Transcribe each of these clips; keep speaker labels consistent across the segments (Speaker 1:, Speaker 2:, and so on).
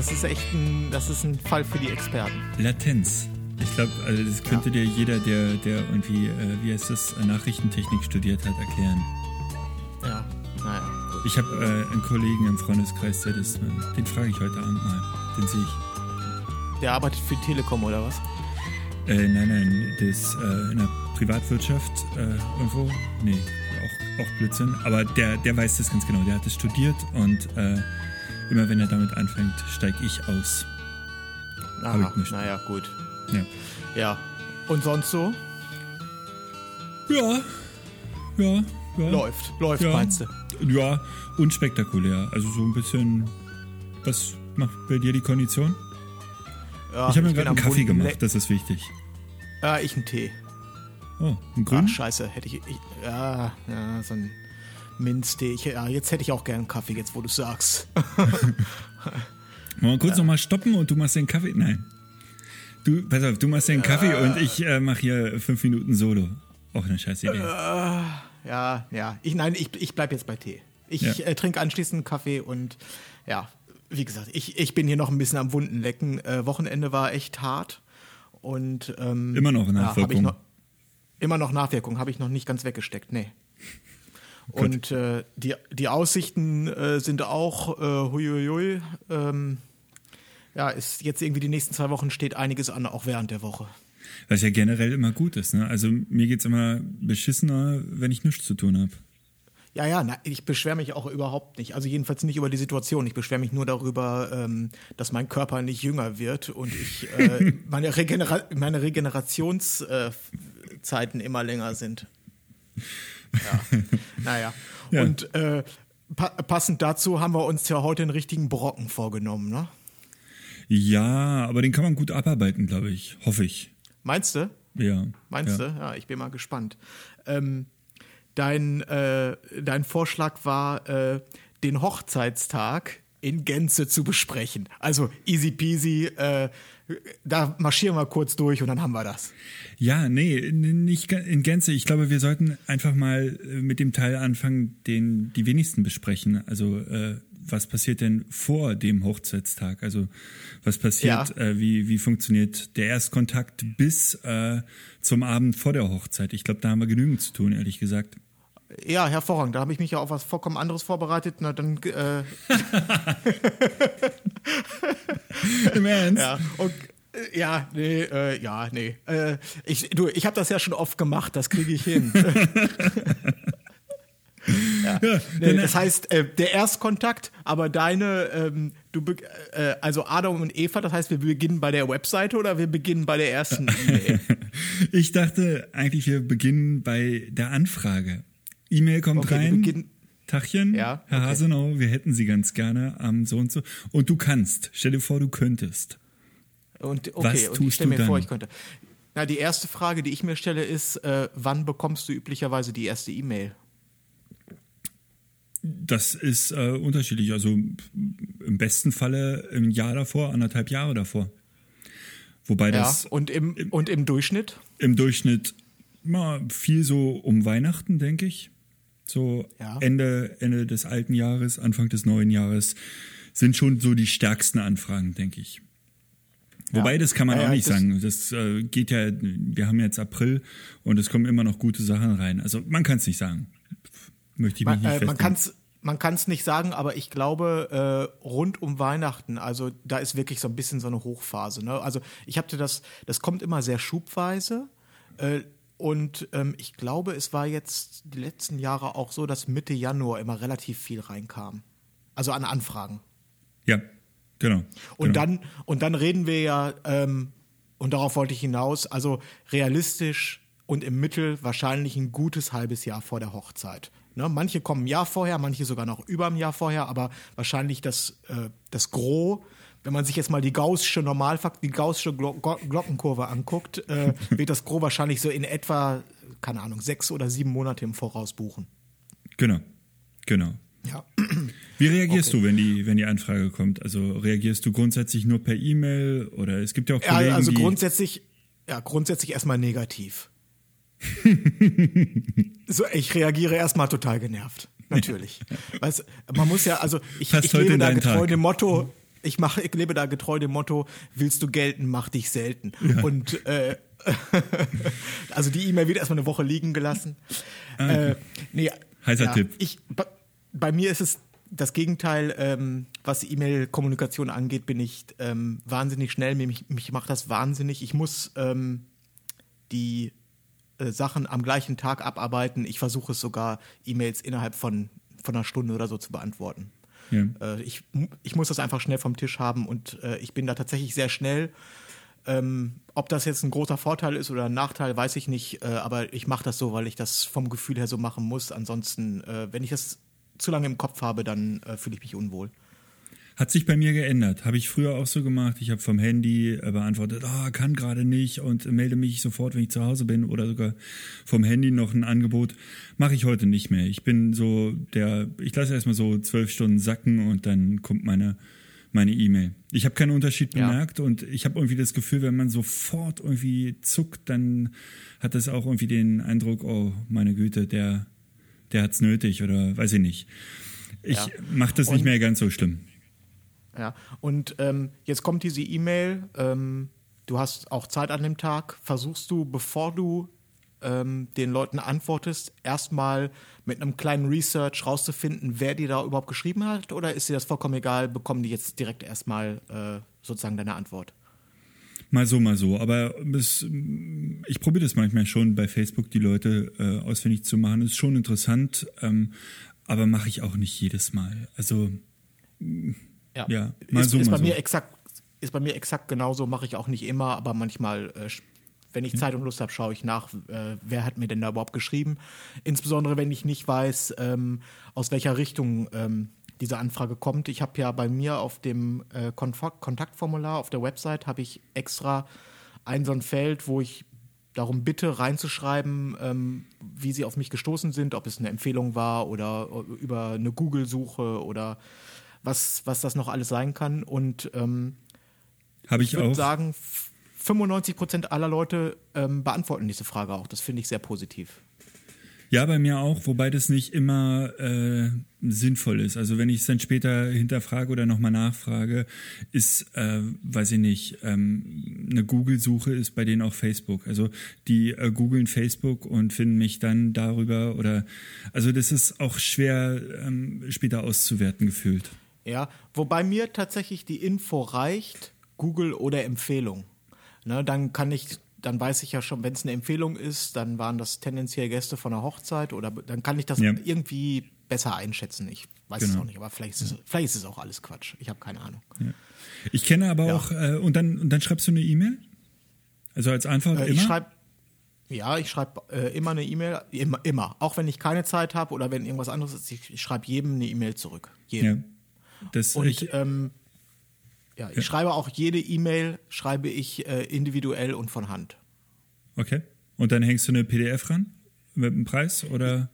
Speaker 1: Das, das ist echt ein, das ist ein Fall für die Experten.
Speaker 2: Latenz. Ich glaube, also das könnte dir jeder, der, der irgendwie, äh, wie heißt das, äh, Nachrichtentechnik studiert hat, erklären.
Speaker 1: Ja, naja. Gut.
Speaker 2: Ich habe äh, einen Kollegen im Freundeskreis, der das, äh, den frage ich heute Abend mal. Den sehe ich.
Speaker 1: Der arbeitet für Telekom oder was?
Speaker 2: Äh, nein, nein, das äh, in der Privatwirtschaft irgendwo. Nee, auch, auch Blödsinn. Aber der, der weiß das ganz genau. Der hat es studiert und immer wenn er damit anfängt, steige ich aus.
Speaker 1: Aha,
Speaker 2: ich
Speaker 1: naja, gut.
Speaker 2: Ja.
Speaker 1: Ja. Und sonst so?
Speaker 2: Ja. Ja. ja.
Speaker 1: Läuft. Läuft,
Speaker 2: Ja.
Speaker 1: meinst du?
Speaker 2: Ja, unspektakulär. Also so ein bisschen. Was macht bei dir die Kondition?
Speaker 1: Ja,
Speaker 2: ich habe mir gerade einen Kaffee
Speaker 1: bunten
Speaker 2: gemacht, das ist wichtig.
Speaker 1: Ja, ich einen Tee.
Speaker 2: Oh, einen
Speaker 1: Ah,
Speaker 2: grünen?
Speaker 1: scheiße, hätte ich, ich. Ja, ja, so ein Minztee. Ich, ja, jetzt hätte ich auch gern Kaffee, jetzt wo du sagst.
Speaker 2: Wollen wir kurz nochmal stoppen und du machst den Kaffee? Nein. Du, pass auf, du machst den Kaffee und ich äh, mache hier fünf Minuten Solo. Auch eine scheiß Idee.
Speaker 1: Ja, ja. Ich, nein, ich, ich bleib jetzt bei Tee. Ich
Speaker 2: Ja.
Speaker 1: äh, trinke anschließend Kaffee und ja, wie gesagt, ich, ich bin hier noch ein bisschen am Wunden lecken. Äh, Wochenende war echt hart und ähm,
Speaker 2: Immer noch
Speaker 1: ja, hab ich
Speaker 2: Nachwirkung.
Speaker 1: noch, immer noch Nachwirkung, habe ich noch nicht ganz weggesteckt, nee. Und äh, die, die Aussichten äh, sind auch äh, huiuiui. Ähm, ja, ist jetzt irgendwie die nächsten zwei Wochen steht einiges an, auch während der Woche.
Speaker 2: Was ja generell immer gut ist. Ne? Also mir geht's immer beschissener, wenn ich nichts zu tun habe.
Speaker 1: Ja, ja, na, ich beschwere mich auch überhaupt nicht. Also jedenfalls nicht über die Situation. Ich beschwere mich nur darüber, ähm, dass mein Körper nicht jünger wird und ich äh, meine, Regenera meine Regenerationszeiten äh, immer länger sind. Ja, naja.
Speaker 2: Ja.
Speaker 1: Und äh, pa passend dazu haben wir uns ja heute einen richtigen Brocken vorgenommen, ne?
Speaker 2: Ja, aber den kann man gut abarbeiten, glaube ich. Hoffe ich.
Speaker 1: Meinst du?
Speaker 2: Ja.
Speaker 1: Meinst
Speaker 2: ja.
Speaker 1: du? Ja, ich bin mal gespannt. Ähm, dein, äh, dein Vorschlag war, äh, den Hochzeitstag in Gänze zu besprechen. Also easy peasy, äh, da marschieren wir kurz durch und dann haben wir das.
Speaker 2: Ja, nee, nicht in Gänze. Ich glaube, wir sollten einfach mal äh, mit dem Teil anfangen, den die wenigsten besprechen. Also äh, was passiert denn vor dem Hochzeitstag? Also was passiert,
Speaker 1: Ja.
Speaker 2: äh, wie, wie funktioniert der Erstkontakt bis äh, zum Abend vor der Hochzeit? Ich glaube, da haben wir genügend zu tun, ehrlich gesagt.
Speaker 1: Ja, hervorragend. Da habe ich mich ja auf was vollkommen anderes vorbereitet. Na, dann, äh,
Speaker 2: Im Ernst?
Speaker 1: ja, und, äh, ja, nee, äh, ja, nee. Äh, ich, du, ich habe das ja schon oft gemacht, das kriege ich hin. ja. nee, das heißt, äh, der Erstkontakt, aber deine, ähm, du, äh, also Adam und Eva, das heißt, wir beginnen bei der Webseite oder wir beginnen bei der ersten E-Mail?
Speaker 2: Ich dachte eigentlich, wir beginnen bei der Anfrage. E-Mail kommt
Speaker 1: Okay,
Speaker 2: rein. Tachchen,
Speaker 1: Ja,
Speaker 2: Herr
Speaker 1: okay.
Speaker 2: Hasenau, wir hätten Sie ganz gerne am so und so. Und du kannst. Stell dir vor, du könntest.
Speaker 1: Und, okay,
Speaker 2: Was
Speaker 1: und ich
Speaker 2: tust
Speaker 1: stelle
Speaker 2: du
Speaker 1: mir vor,
Speaker 2: dann?
Speaker 1: ich könnte. Na, die erste Frage, die ich mir stelle, ist, äh, wann bekommst du üblicherweise die erste E-Mail?
Speaker 2: Das ist äh, unterschiedlich. Also im besten Falle im Jahr davor, anderthalb Jahre davor. Wobei
Speaker 1: Ja,
Speaker 2: das
Speaker 1: und im, und im Durchschnitt?
Speaker 2: im Durchschnitt mal viel so um Weihnachten, denke ich. So
Speaker 1: Ja.
Speaker 2: Ende, Ende des alten Jahres, Anfang des neuen Jahres sind schon so die stärksten Anfragen, denke ich. Wobei,
Speaker 1: Ja.
Speaker 2: das kann man
Speaker 1: Ja,
Speaker 2: auch nicht
Speaker 1: das-
Speaker 2: sagen. Das äh, geht ja, wir haben jetzt April und es kommen immer noch gute Sachen rein. Also man kann es nicht sagen. Möchte ich mich
Speaker 1: Man,
Speaker 2: nicht
Speaker 1: äh, man
Speaker 2: festlegen.
Speaker 1: kann es man nicht sagen, aber ich glaube, äh, rund um Weihnachten, also da ist wirklich so ein bisschen so eine Hochphase. Ne? Also ich hatte das, das kommt immer sehr schubweise. Äh, und ähm, ich glaube, es war jetzt die letzten Jahre auch so, dass Mitte Januar immer relativ viel reinkam. Also an Anfragen.
Speaker 2: Ja, genau.
Speaker 1: Und
Speaker 2: genau.
Speaker 1: dann und dann reden wir ja ähm, und darauf wollte ich hinaus. Also realistisch und im Mittel wahrscheinlich ein gutes halbes Jahr vor der Hochzeit. Ne, manche kommen ein Jahr vorher, manche sogar noch über ein Jahr vorher, aber wahrscheinlich das, äh, das Gros, wenn man sich jetzt mal die gaußsche Normalfakt, die gaußsche Glo Glockenkurve anguckt, äh, wird das Gros wahrscheinlich so in etwa, keine Ahnung, sechs oder sieben Monate im Voraus buchen.
Speaker 2: Genau, genau.
Speaker 1: Ja.
Speaker 2: Wie reagierst okay. du, wenn die, wenn die Anfrage kommt? Also reagierst du grundsätzlich nur per E-Mail oder es gibt ja auch Kollegen,
Speaker 1: ja, also grundsätzlich, ja, grundsätzlich erstmal negativ. so, ich reagiere erstmal total genervt. Natürlich. Weißt, man muss ja, also ich, ich lebe da getreu Tag. dem Motto, ich mache, ich lebe da getreu dem Motto, willst du gelten, mach dich selten. Ja. Und äh, also die E-Mail wird erstmal eine Woche liegen gelassen.
Speaker 2: Ah, okay.
Speaker 1: äh, nee,
Speaker 2: Heißer
Speaker 1: ja,
Speaker 2: Tipp.
Speaker 1: Ich, bei, mir ist es das Gegenteil, ähm, was E-Mail-Kommunikation angeht, bin ich ähm, wahnsinnig schnell. Mich, mich macht das wahnsinnig. Ich muss ähm, die äh, Sachen am gleichen Tag abarbeiten. Ich versuche es sogar, E-Mails innerhalb von, von einer Stunde oder so zu beantworten.
Speaker 2: Ja.
Speaker 1: Äh, ich, ich muss das einfach schnell vom Tisch haben und äh, ich bin da tatsächlich sehr schnell. Ähm, ob das jetzt ein großer Vorteil ist oder ein Nachteil, weiß ich nicht, äh, aber ich mache das so, weil ich das vom Gefühl her so machen muss. Ansonsten, äh, wenn ich das zu lange im Kopf habe, dann äh, fühle ich mich unwohl.
Speaker 2: Hat sich bei mir geändert. Habe ich früher auch so gemacht. Ich habe vom Handy äh, beantwortet, oh, kann gerade nicht und melde mich sofort, wenn ich zu Hause bin oder sogar vom Handy noch ein Angebot. Mache ich heute nicht mehr. Ich bin so der, ich lasse erstmal so zwölf Stunden sacken und dann kommt meine meine E-Mail. Ich habe keinen Unterschied bemerkt ja. und ich habe irgendwie das Gefühl, wenn man sofort irgendwie zuckt, dann hat das auch irgendwie den Eindruck, oh meine Güte, der der hat's nötig oder weiß ich nicht. Ich ja. mache das und, nicht mehr ganz so schlimm.
Speaker 1: Ja, und ähm, jetzt kommt diese E-Mail, ähm, du hast auch Zeit an dem Tag, versuchst du, bevor du ähm, den Leuten antwortest, erstmal mit einem kleinen Research rauszufinden, wer dir da überhaupt geschrieben hat, oder ist dir das vollkommen egal, bekommen die jetzt direkt erstmal äh, sozusagen deine Antwort?
Speaker 2: Mal so, mal so. Aber es, ich probiere das manchmal schon bei Facebook, die Leute äh, ausfindig zu machen. Ist schon interessant, ähm, aber mache ich auch nicht jedes Mal. Also ja, ja mal
Speaker 1: ist,
Speaker 2: so,
Speaker 1: ist
Speaker 2: mal
Speaker 1: bei
Speaker 2: so.
Speaker 1: mir exakt ist bei mir exakt genauso, mache ich auch nicht immer, aber manchmal, äh, wenn ich Zeit und Lust habe, schaue ich nach, äh, wer hat mir denn da überhaupt geschrieben. Insbesondere, wenn ich nicht weiß, ähm, aus welcher Richtung ähm, diese Anfrage kommt. Ich habe ja bei mir auf dem äh, Kontaktformular auf der Website habe ich extra ein so ein Feld, wo ich darum bitte reinzuschreiben, ähm, wie sie auf mich gestoßen sind, ob es eine Empfehlung war oder über eine Google-Suche oder was, was das noch alles sein kann. Und ähm,
Speaker 2: habe ich,
Speaker 1: ich
Speaker 2: würde
Speaker 1: sagen, 95 Prozent aller Leute ähm, beantworten diese Frage auch. Das finde ich sehr positiv.
Speaker 2: Ja, bei mir auch, wobei das nicht immer äh, sinnvoll ist. Also wenn ich es dann später hinterfrage oder nochmal nachfrage, ist, äh, weiß ich nicht, ähm, eine Google-Suche ist bei denen auch Facebook. Also die äh, googeln Facebook und finden mich dann darüber oder also das ist auch schwer ähm, später auszuwerten gefühlt.
Speaker 1: Ja, wobei mir tatsächlich die Info reicht, Google oder Empfehlung. Ne, dann kann ich dann weiß ich ja schon, wenn es eine Empfehlung ist, dann waren das tendenziell Gäste von einer Hochzeit oder dann kann ich das ja. irgendwie besser einschätzen. Ich weiß genau. es auch nicht, aber vielleicht ist, es, vielleicht ist es auch alles Quatsch. Ich habe keine Ahnung.
Speaker 2: Ja. Ich kenne aber auch, äh, und, dann, und dann schreibst du eine E-Mail? Also als Antwort äh, immer?
Speaker 1: Ich schreibe ja, ich schreibe äh, immer eine E-Mail, immer, immer. Auch wenn ich keine Zeit habe oder wenn irgendwas anderes ist, ich, ich schreibe jedem eine E-Mail zurück. Jedem.
Speaker 2: Das,
Speaker 1: und
Speaker 2: ich,
Speaker 1: ähm, ja, ich ja. schreibe auch jede E-Mail, schreibe ich äh, individuell und von Hand.
Speaker 2: Okay. Und dann hängst du eine PDF ran mit dem Preis oder?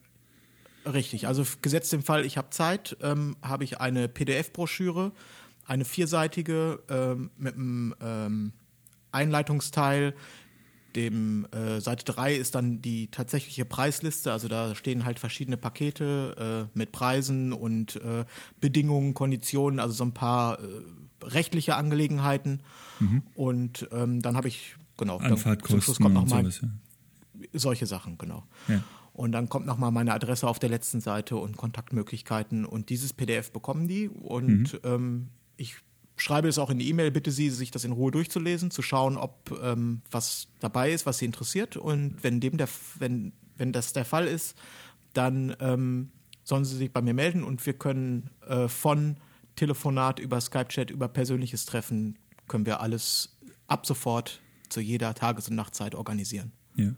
Speaker 1: Richtig. Also gesetzt im Fall, ich habe Zeit, ähm, habe ich eine PDF-Broschüre, eine vierseitige ähm, mit einem ähm, Einleitungsteil. Dem äh, Seite 3 ist dann die tatsächliche Preisliste, also da stehen halt verschiedene Pakete äh, mit Preisen und äh, Bedingungen, Konditionen, also so ein paar äh, rechtliche Angelegenheiten. Mhm. Und ähm, dann habe ich, genau,
Speaker 2: Anfahrtkosten
Speaker 1: zum Schluss kommt noch mal
Speaker 2: sowas, ja.
Speaker 1: solche Sachen, genau.
Speaker 2: Ja.
Speaker 1: Und dann kommt nochmal meine Adresse auf der letzten Seite und Kontaktmöglichkeiten. Und dieses PDF bekommen die. Und mhm. ähm, ich schreibe es auch in die E-Mail, bitte Sie, sich das in Ruhe durchzulesen, zu schauen, ob ähm, was dabei ist, was Sie interessiert. Und wenn dem der, wenn, wenn das der Fall ist, dann ähm, sollen Sie sich bei mir melden und wir können äh, von Telefonat, über Skype-Chat, über persönliches Treffen können wir alles ab sofort zu jeder Tages- und Nachtzeit organisieren.
Speaker 2: Ja.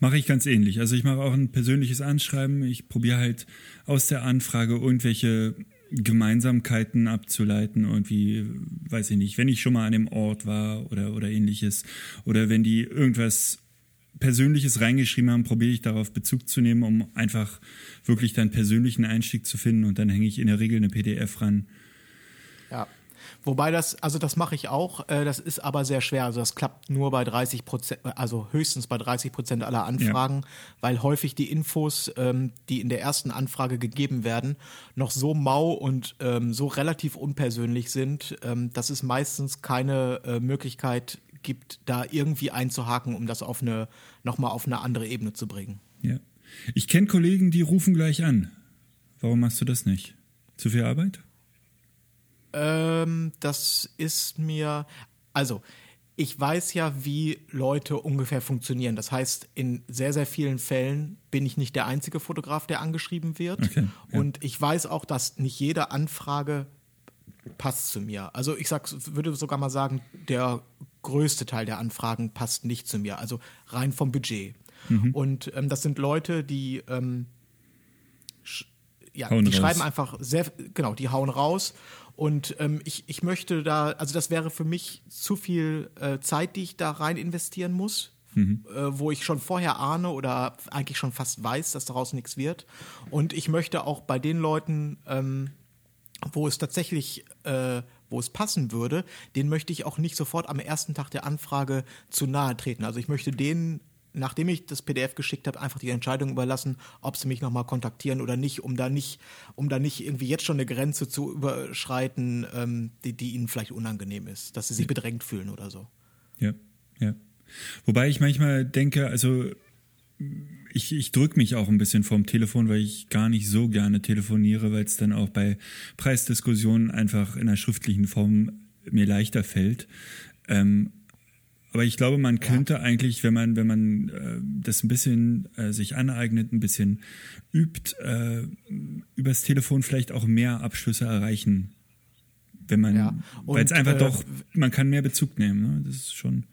Speaker 2: Mache ich ganz ähnlich. Also ich mache auch ein persönliches Anschreiben. Ich probiere halt aus der Anfrage irgendwelche Gemeinsamkeiten abzuleiten, irgendwie, weiß ich nicht, wenn ich schon mal an dem Ort war oder, oder ähnliches, oder wenn die irgendwas Persönliches reingeschrieben haben, probiere ich darauf Bezug zu nehmen, um einfach wirklich dann persönlichen Einstieg zu finden und dann hänge ich in der Regel eine PDF ran.
Speaker 1: Ja. Wobei das, also das mache ich auch, äh, das ist aber sehr schwer. Also das klappt nur bei 30 Prozent, also höchstens bei 30 Prozent aller Anfragen, ja. weil häufig die Infos, ähm, die in der ersten Anfrage gegeben werden, noch so mau und ähm, so relativ unpersönlich sind, ähm, dass es meistens keine äh, Möglichkeit gibt, da irgendwie einzuhaken, um das auf eine, nochmal auf eine andere Ebene zu bringen.
Speaker 2: Ja. Ich kenne Kollegen, die rufen gleich an. Warum machst du das nicht? Zu viel Arbeit?
Speaker 1: Ähm, das ist mir, also ich weiß ja, wie Leute ungefähr funktionieren. Das heißt, in sehr, sehr vielen Fällen bin ich nicht der einzige Fotograf, der angeschrieben wird. Okay, ja. Und ich weiß auch, dass nicht jede Anfrage passt zu mir. Also ich sag, würde sogar mal sagen, der größte Teil der Anfragen passt nicht zu mir. Also rein vom Budget. Mhm. Und ähm, das sind Leute, die ähm, ja, die schreiben einfach sehr, genau, die hauen raus und ähm, ich, ich möchte da, also das wäre für mich zu viel äh, Zeit, die ich da rein investieren muss, mhm. äh, wo ich schon vorher ahne oder eigentlich schon fast weiß, dass daraus nichts wird. Und ich möchte auch bei den Leuten, ähm, wo es tatsächlich, äh, wo es passen würde, den möchte ich auch nicht sofort am ersten Tag der Anfrage zu nahe treten. Also ich möchte denen nachdem ich das PDF geschickt habe, einfach die Entscheidung überlassen, ob sie mich nochmal kontaktieren oder nicht, um da nicht, um da nicht irgendwie jetzt schon eine Grenze zu überschreiten, ähm, die, die ihnen vielleicht unangenehm ist, dass sie sich bedrängt fühlen oder so.
Speaker 2: Ja, ja. Wobei ich manchmal denke, also ich, ich drücke mich auch ein bisschen vorm Telefon, weil ich gar nicht so gerne telefoniere, weil es dann auch bei Preisdiskussionen einfach in der schriftlichen Form mir leichter fällt. Ähm, aber ich glaube, man könnte ja. eigentlich, wenn man, wenn man äh, das ein bisschen äh, sich aneignet, ein bisschen übt, äh, übers Telefon vielleicht auch mehr Abschlüsse erreichen. Wenn man, ja. weil es einfach äh, doch, man kann mehr Bezug nehmen. Ne? Das ist schon.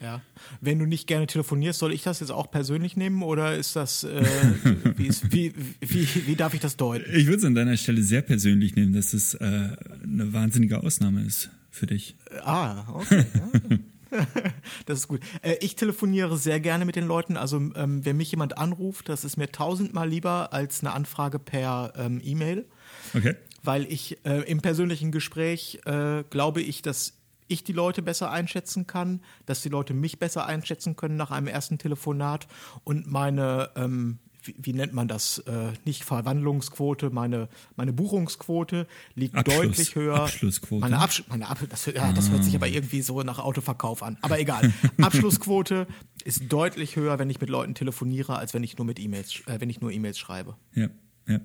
Speaker 1: Ja. Wenn du nicht gerne telefonierst, soll ich das jetzt auch persönlich nehmen oder ist das, äh, wie, ist, wie, wie, wie, darf ich das deuten?
Speaker 2: Ich würde es an deiner Stelle sehr persönlich nehmen, dass es äh, eine wahnsinnige Ausnahme ist für dich.
Speaker 1: Ah, okay. Ja. das ist gut. Äh, ich telefoniere sehr gerne mit den Leuten. Also ähm, wenn mich jemand anruft, das ist mir tausendmal lieber als eine Anfrage per ähm, E-Mail.
Speaker 2: Okay.
Speaker 1: Weil ich äh, im persönlichen Gespräch äh, glaube ich, dass ich die Leute besser einschätzen kann, dass die Leute mich besser einschätzen können nach einem ersten Telefonat und meine ähm, wie, wie, nennt man das, äh, nicht Verwandlungsquote, meine, meine Buchungsquote liegt Abschluss, deutlich höher.
Speaker 2: Abschlussquote.
Speaker 1: Meine, Absch meine Ab das, ja, das hört sich aber irgendwie so nach Autoverkauf an. Aber egal. Abschlussquote ist deutlich höher, wenn ich mit Leuten telefoniere, als wenn ich nur mit E-Mails, äh, wenn ich nur E-Mails schreibe.
Speaker 2: Ja, ja.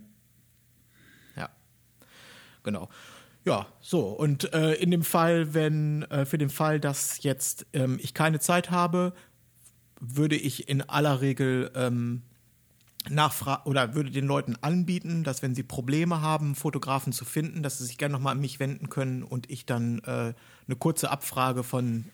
Speaker 1: Ja. Genau. Ja, so. Und äh, in dem Fall, wenn, äh, für den Fall, dass jetzt ähm, ich keine Zeit habe, würde ich in aller Regel ähm, nachfragen oder würde den Leuten anbieten, dass wenn sie Probleme haben, Fotografen zu finden, dass sie sich gerne nochmal an mich wenden können und ich dann äh, eine kurze Abfrage von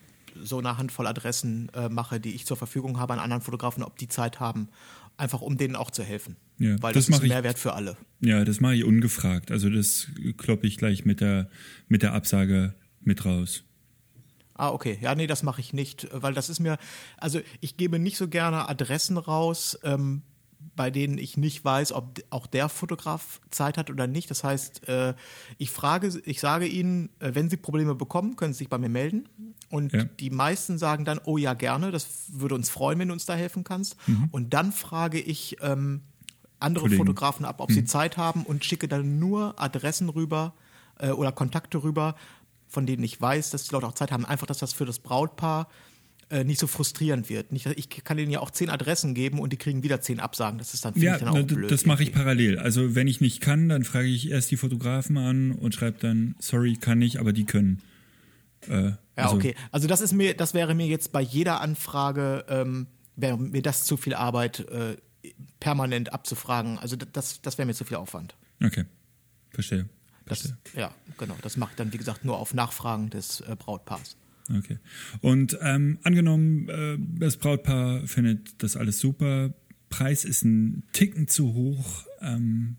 Speaker 1: so einer Handvoll Adressen äh, mache, die ich zur Verfügung habe an anderen Fotografen, ob die Zeit haben, einfach um denen auch zu helfen. Ja, Weil das, das ist ein Mehrwert für alle.
Speaker 2: Ja, das mache ich ungefragt. Also das kloppe ich gleich mit der, mit der Absage mit raus.
Speaker 1: Ah, okay. Ja, nee, das mache ich nicht, weil das ist mir, also ich gebe nicht so gerne Adressen raus, ähm, bei denen ich nicht weiß, ob auch der Fotograf Zeit hat oder nicht. Das heißt, äh, ich frage, ich sage ihnen, äh, wenn sie Probleme bekommen, können sie sich bei mir melden. Und ja. die meisten sagen dann, oh ja, gerne, das würde uns freuen, wenn du uns da helfen kannst. Mhm. Und dann frage ich ähm, andere Kollegen. Fotografen ab, ob mhm. sie Zeit haben und schicke dann nur Adressen rüber äh, oder Kontakte rüber, von denen ich weiß, dass die Leute auch Zeit haben. Einfach, dass das für das Brautpaar äh, nicht so frustrierend wird. Nicht, ich kann denen ja auch zehn Adressen geben und die kriegen wieder zehn Absagen. Das ist dann,
Speaker 2: ja,
Speaker 1: ich dann auch
Speaker 2: blöd. Das mache ich parallel. Also wenn ich nicht kann, dann frage ich erst die Fotografen an und schreibe dann, sorry, kann nicht, aber die können.
Speaker 1: Äh, ja, also, okay. Also das ist mir, das wäre mir jetzt bei jeder Anfrage, ähm, wäre mir das zu viel Arbeit, äh, permanent abzufragen. Also das, das wäre mir zu viel Aufwand.
Speaker 2: Okay, verstehe.
Speaker 1: Das, ja, genau. Das mache ich dann, wie gesagt, nur auf Nachfragen des äh, Brautpaars.
Speaker 2: Okay. Und ähm, angenommen, äh, das Brautpaar findet das alles super, Preis ist ein Ticken zu hoch. Ähm,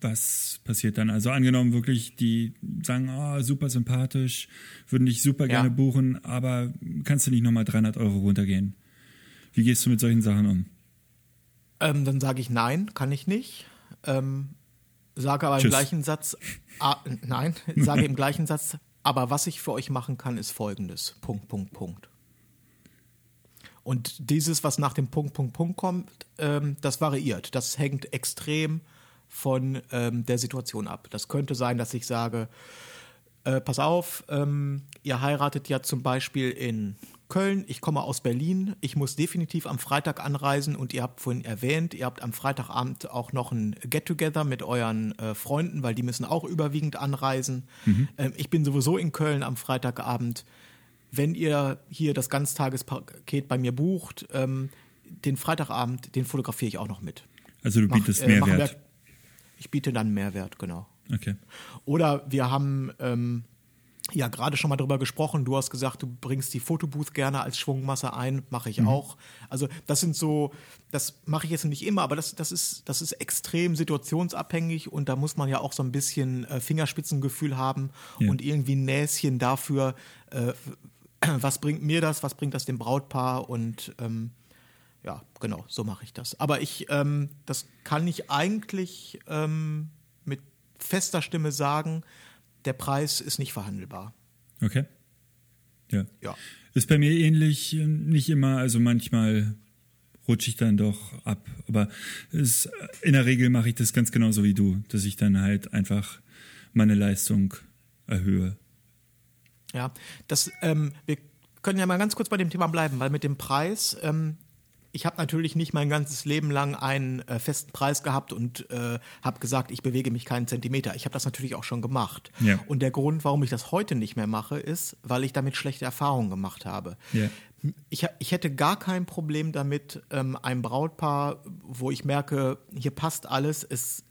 Speaker 2: was passiert dann? Also angenommen wirklich, die sagen, oh, super sympathisch, würden dich super
Speaker 1: Ja.
Speaker 2: gerne buchen, aber kannst du nicht nochmal 300 Euro runtergehen? Wie gehst du mit solchen Sachen um?
Speaker 1: Ähm, dann sage ich nein, kann ich nicht. Ähm, sage aber im
Speaker 2: Tschüss.
Speaker 1: gleichen Satz, ah, nein, sage im gleichen Satz, aber was ich für euch machen kann, ist folgendes. Punkt, Punkt, Punkt. Und dieses, was nach dem Punkt, Punkt, Punkt kommt, ähm, das variiert. Das hängt extrem von ähm, der Situation ab. Das könnte sein, dass ich sage, äh, pass auf, ähm, ihr heiratet ja zum Beispiel in Köln, ich komme aus Berlin, ich muss definitiv am Freitag anreisen und ihr habt vorhin erwähnt, ihr habt am Freitagabend auch noch ein Get-Together mit euren äh, Freunden, weil die müssen auch überwiegend anreisen. Ähm, ich bin sowieso in Köln am Freitagabend. Wenn ihr hier das Ganztagespaket bei mir bucht, ähm, den Freitagabend, den fotografiere ich auch noch mit.
Speaker 2: Also du
Speaker 1: Mach-
Speaker 2: bietest
Speaker 1: äh, machen
Speaker 2: Mehrwert.
Speaker 1: wir- Ich biete dann Mehrwert, genau.
Speaker 2: Okay.
Speaker 1: Oder wir haben ähm, ja gerade schon mal drüber gesprochen. Du hast gesagt, du bringst die Fotobooth gerne als Schwungmasse ein. Mache ich auch. Also das sind so, das mache ich jetzt nicht immer, aber das, das, ist, das ist extrem situationsabhängig und da muss man ja auch so ein bisschen äh, Fingerspitzengefühl haben
Speaker 2: Ja.
Speaker 1: und irgendwie ein Näschen dafür, äh, was bringt mir das, was bringt das dem Brautpaar und ähm, ja, genau, so mache ich das. Aber ich, ähm, das kann ich eigentlich ähm, mit fester Stimme sagen, der Preis ist nicht verhandelbar.
Speaker 2: Okay. Ja.
Speaker 1: Ja.
Speaker 2: Ist bei mir ähnlich, äh, nicht immer, also manchmal rutsche ich dann doch ab. Aber es, in der Regel mache ich das ganz genauso wie du, dass ich dann halt einfach meine Leistung erhöhe.
Speaker 1: Ja, das, ähm, wir können ja mal ganz kurz bei dem Thema bleiben, weil mit dem Preis, ähm, ich habe natürlich nicht mein ganzes Leben lang einen äh, festen Preis gehabt und äh, habe gesagt, ich bewege mich keinen Zentimeter. Ich habe das natürlich auch schon gemacht.
Speaker 2: Ja.
Speaker 1: Und der Grund, warum ich das heute nicht mehr mache, ist, weil ich damit schlechte Erfahrungen gemacht habe.
Speaker 2: Ja.
Speaker 1: Ich, ich hätte gar kein Problem damit, ähm, ein Brautpaar, wo ich merke, hier passt alles, es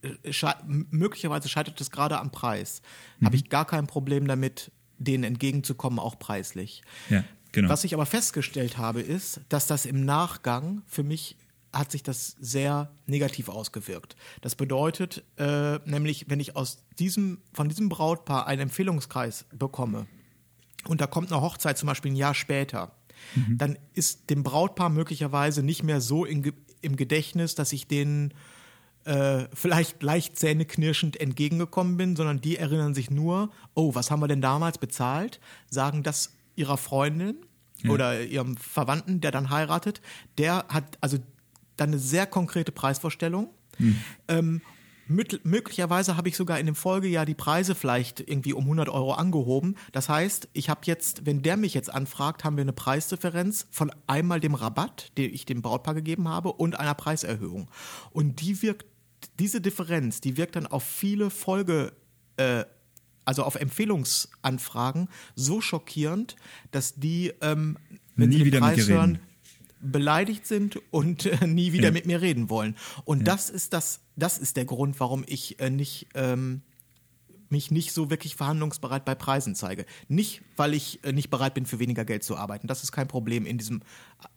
Speaker 1: äh, sche möglicherweise scheitert es gerade am Preis, habe ich gar kein Problem damit, denen entgegenzukommen, auch preislich.
Speaker 2: Ja, genau.
Speaker 1: Was ich aber festgestellt habe, ist, dass das im Nachgang für mich hat sich das sehr negativ ausgewirkt. Das bedeutet äh, nämlich, wenn ich aus diesem, von diesem Brautpaar einen Empfehlungskreis bekomme und da kommt eine Hochzeit zum Beispiel ein Jahr später, dann ist dem Brautpaar möglicherweise nicht mehr so in, im Gedächtnis, dass ich denen äh, vielleicht leicht zähneknirschend entgegengekommen bin, sondern die erinnern sich nur, oh, was haben wir denn damals bezahlt? Sagen das ihrer Freundin oder ihrem Verwandten, der dann heiratet, der hat also dann eine sehr konkrete Preisvorstellung. Ähm, mit, möglicherweise habe ich sogar in dem Folgejahr die Preise vielleicht irgendwie um 100 Euro angehoben. Das heißt, ich habe jetzt, wenn der mich jetzt anfragt, haben wir eine Preisdifferenz von einmal dem Rabatt, den ich dem Brautpaar gegeben habe, und einer Preiserhöhung. Und die wirkt, diese Differenz, die wirkt dann auf viele Folge, äh, also auf Empfehlungsanfragen so schockierend, dass die, ähm, wenn
Speaker 2: Nie
Speaker 1: sie den
Speaker 2: wieder mit
Speaker 1: Preis hören, beleidigt sind und äh, nie wieder
Speaker 2: Ja.
Speaker 1: mit mir reden wollen. Und das ist das, das ist der Grund, warum ich äh, nicht ähm, mich nicht so wirklich verhandlungsbereit bei Preisen zeige. Nicht, weil ich äh, nicht bereit bin, für weniger Geld zu arbeiten. Das ist kein Problem in diesem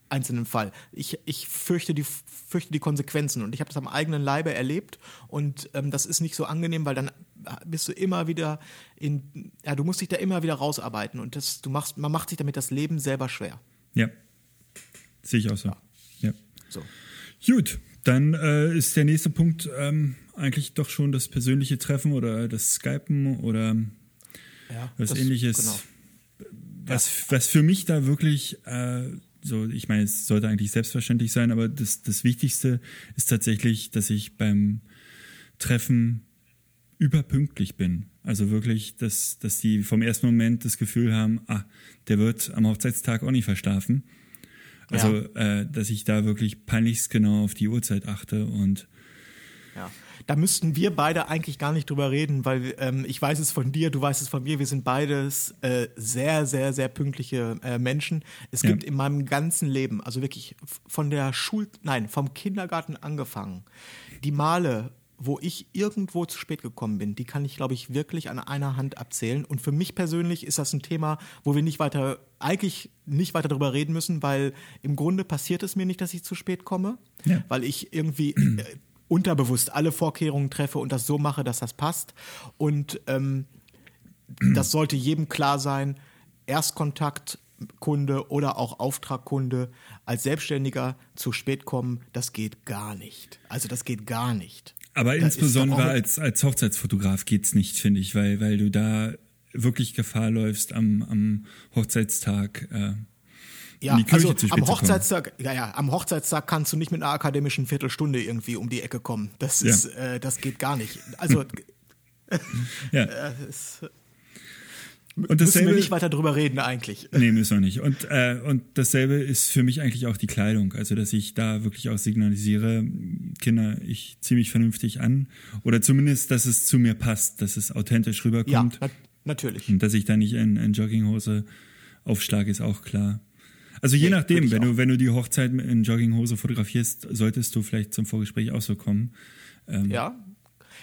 Speaker 1: einzelnen Fall. Ich, ich fürchte, die, fürchte die Konsequenzen und ich habe das am eigenen Leibe erlebt und ähm, das ist nicht so angenehm, weil dann bist du immer wieder in, ja, du musst dich da immer wieder rausarbeiten und das, du machst, man macht sich damit das Leben selber schwer.
Speaker 2: Ja. Sehe ich auch so. Ja.
Speaker 1: So.
Speaker 2: Gut, dann äh, ist der nächste Punkt ähm, eigentlich doch schon das persönliche Treffen oder das Skypen oder
Speaker 1: Ja,
Speaker 2: was
Speaker 1: das-
Speaker 2: ähnliches.
Speaker 1: Genau.
Speaker 2: Was, was für mich da wirklich, äh, so, ich meine, es sollte eigentlich selbstverständlich sein, aber das, das Wichtigste ist tatsächlich, dass ich beim Treffen überpünktlich bin. Also wirklich, dass, dass die vom ersten Moment das Gefühl haben, ah, der wird am Hochzeitstag auch nicht verschlafen. Also, äh, dass ich da wirklich peinlichst genau auf die Uhrzeit achte und
Speaker 1: Ja. Da müssten wir beide eigentlich gar nicht drüber reden, weil ähm, ich weiß es von dir, du weißt es von mir. Wir sind beides äh, sehr, sehr, sehr pünktliche äh, Menschen. Es
Speaker 2: Ja.
Speaker 1: gibt in meinem ganzen Leben, also wirklich von der Schul, nein, vom Kindergarten angefangen, die Male, wo ich irgendwo zu spät gekommen bin, die kann ich, glaube ich, wirklich an einer Hand abzählen. Und für mich persönlich ist das ein Thema, wo wir nicht weiter, eigentlich nicht weiter darüber reden müssen, weil im Grunde passiert es mir nicht, dass ich zu spät komme, ja. weil ich irgendwie äh, unterbewusst alle Vorkehrungen treffe und das so mache, dass das passt. Und ähm, das sollte jedem klar sein. Erstkontakt Kunde oder auch Auftragkunde als Selbstständiger zu spät kommen, das geht gar nicht. Also das geht gar nicht.
Speaker 2: Aber da insbesondere als, als Hochzeitsfotograf geht's nicht, finde ich, weil, weil du da wirklich Gefahr läufst am, am Hochzeitstag. Äh,
Speaker 1: ja, also am Hochzeitstag, ja, ja, am Hochzeitstag kannst du nicht mit einer akademischen Viertelstunde irgendwie um die Ecke kommen. Das ist, ja. äh, das geht gar nicht. Also, ja. äh, es, und dasselbe, müssen wir nicht weiter drüber reden eigentlich.
Speaker 2: Nee, müssen wir nicht. Und, äh, und dasselbe ist für mich eigentlich auch die Kleidung. Also, dass ich da wirklich auch signalisiere, Kinder, ich ziehe mich vernünftig an. Oder zumindest, dass es zu mir passt, dass es authentisch rüberkommt. Ja,
Speaker 1: na natürlich.
Speaker 2: Und dass ich da nicht in, in Jogginghose aufschlage, ist auch klar. Also je nee, nachdem, wenn du, wenn du die Hochzeit in Jogginghose fotografierst, solltest du vielleicht zum Vorgespräch auch so kommen.
Speaker 1: Ähm, ja.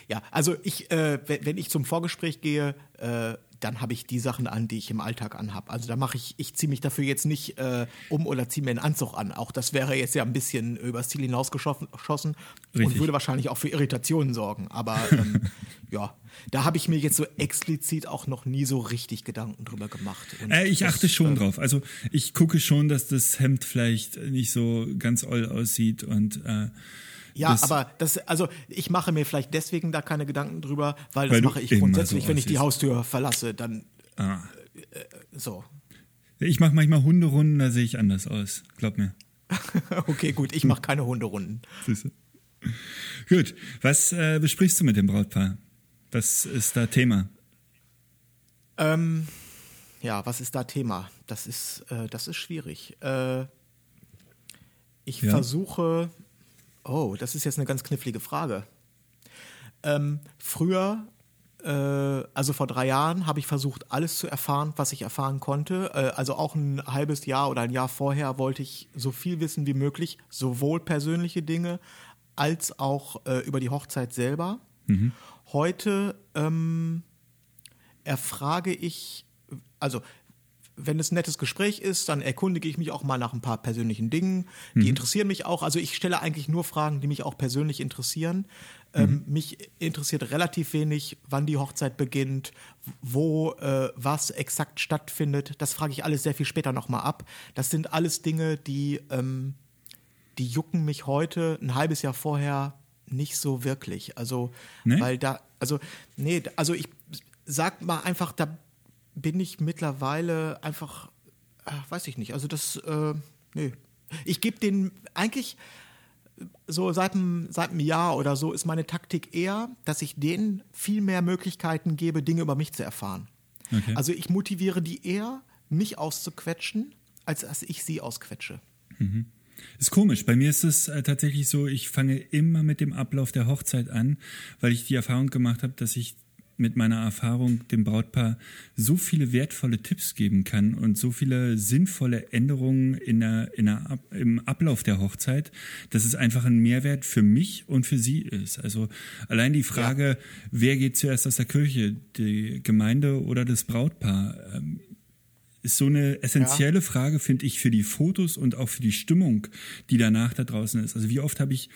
Speaker 1: Ja, also ich, äh, wenn ich zum Vorgespräch gehe, äh, dann habe ich die Sachen an, die ich im Alltag anhabe. Also da mache ich, ich ziehe mich dafür jetzt nicht äh, um oder ziehe mir einen Anzug an. Auch das wäre jetzt ja ein bisschen übers Ziel hinausgeschossen und würde wahrscheinlich auch für Irritationen sorgen. Aber ähm, ja, da habe ich mir jetzt so explizit auch noch nie so richtig Gedanken drüber gemacht.
Speaker 2: Äh, ich achte das, schon äh, drauf. Also ich gucke schon, dass das Hemd vielleicht nicht so ganz oll aussieht und äh,
Speaker 1: ja, das, aber das, also ich mache mir vielleicht deswegen da keine Gedanken drüber, weil, weil das mache ich grundsätzlich, so wenn ich die Haustür verlasse, dann ah. äh, so.
Speaker 2: Ich mache manchmal Hunderunden, da sehe ich anders aus, glaub mir.
Speaker 1: okay, gut, ich mache keine Hunderunden.
Speaker 2: Gut, was äh, besprichst du mit dem Brautpaar? Was ist da Thema?
Speaker 1: Ähm, ja, was ist da Thema? Das ist, äh, das ist schwierig. Äh, ich ja. versuche Oh, das ist jetzt eine ganz knifflige Frage. Ähm, früher, äh, also vor drei Jahren, habe ich versucht, alles zu erfahren, was ich erfahren konnte. Äh, also auch ein halbes Jahr oder ein Jahr vorher wollte ich so viel wissen wie möglich, sowohl persönliche Dinge als auch äh, über die Hochzeit selber. Mhm. Heute ähm, erfrage ich, also wenn es ein nettes Gespräch ist, dann erkundige ich mich auch mal nach ein paar persönlichen Dingen. Die mhm. interessieren mich auch. Also ich stelle eigentlich nur Fragen, die mich auch persönlich interessieren. Ähm, mhm. Ähm, mich interessiert relativ wenig, wann die Hochzeit beginnt, wo äh, was exakt stattfindet. Das frage ich alles sehr viel später nochmal ab. Das sind alles Dinge, die, ähm, die jucken mich heute ein halbes Jahr vorher nicht so wirklich. Also, nee? weil da, also, nee, also ich sag mal einfach, da bin ich mittlerweile einfach, ach, weiß ich nicht, also das, äh, nee. Ich gebe den eigentlich so seit einem, seit einem Jahr oder so ist meine Taktik eher, dass ich denen viel mehr Möglichkeiten gebe, Dinge über mich zu erfahren. Okay. Also ich motiviere die eher, mich auszuquetschen, als dass ich sie ausquetsche.
Speaker 2: Mhm. Ist komisch. Bei mir ist es äh, tatsächlich so, ich fange immer mit dem Ablauf der Hochzeit an, weil ich die Erfahrung gemacht habe, dass ich mit meiner Erfahrung dem Brautpaar so viele wertvolle Tipps geben kann und so viele sinnvolle Änderungen in der, in der, im Ablauf der Hochzeit, dass es einfach ein Mehrwert für mich und für sie ist. Also allein die Frage, ja. wer geht zuerst aus der Kirche, die Gemeinde oder das Brautpaar, ähm, ist so eine essentielle ja. Frage, finde ich, für die Fotos und auch für die Stimmung, die danach da draußen ist. Also wie oft habe ich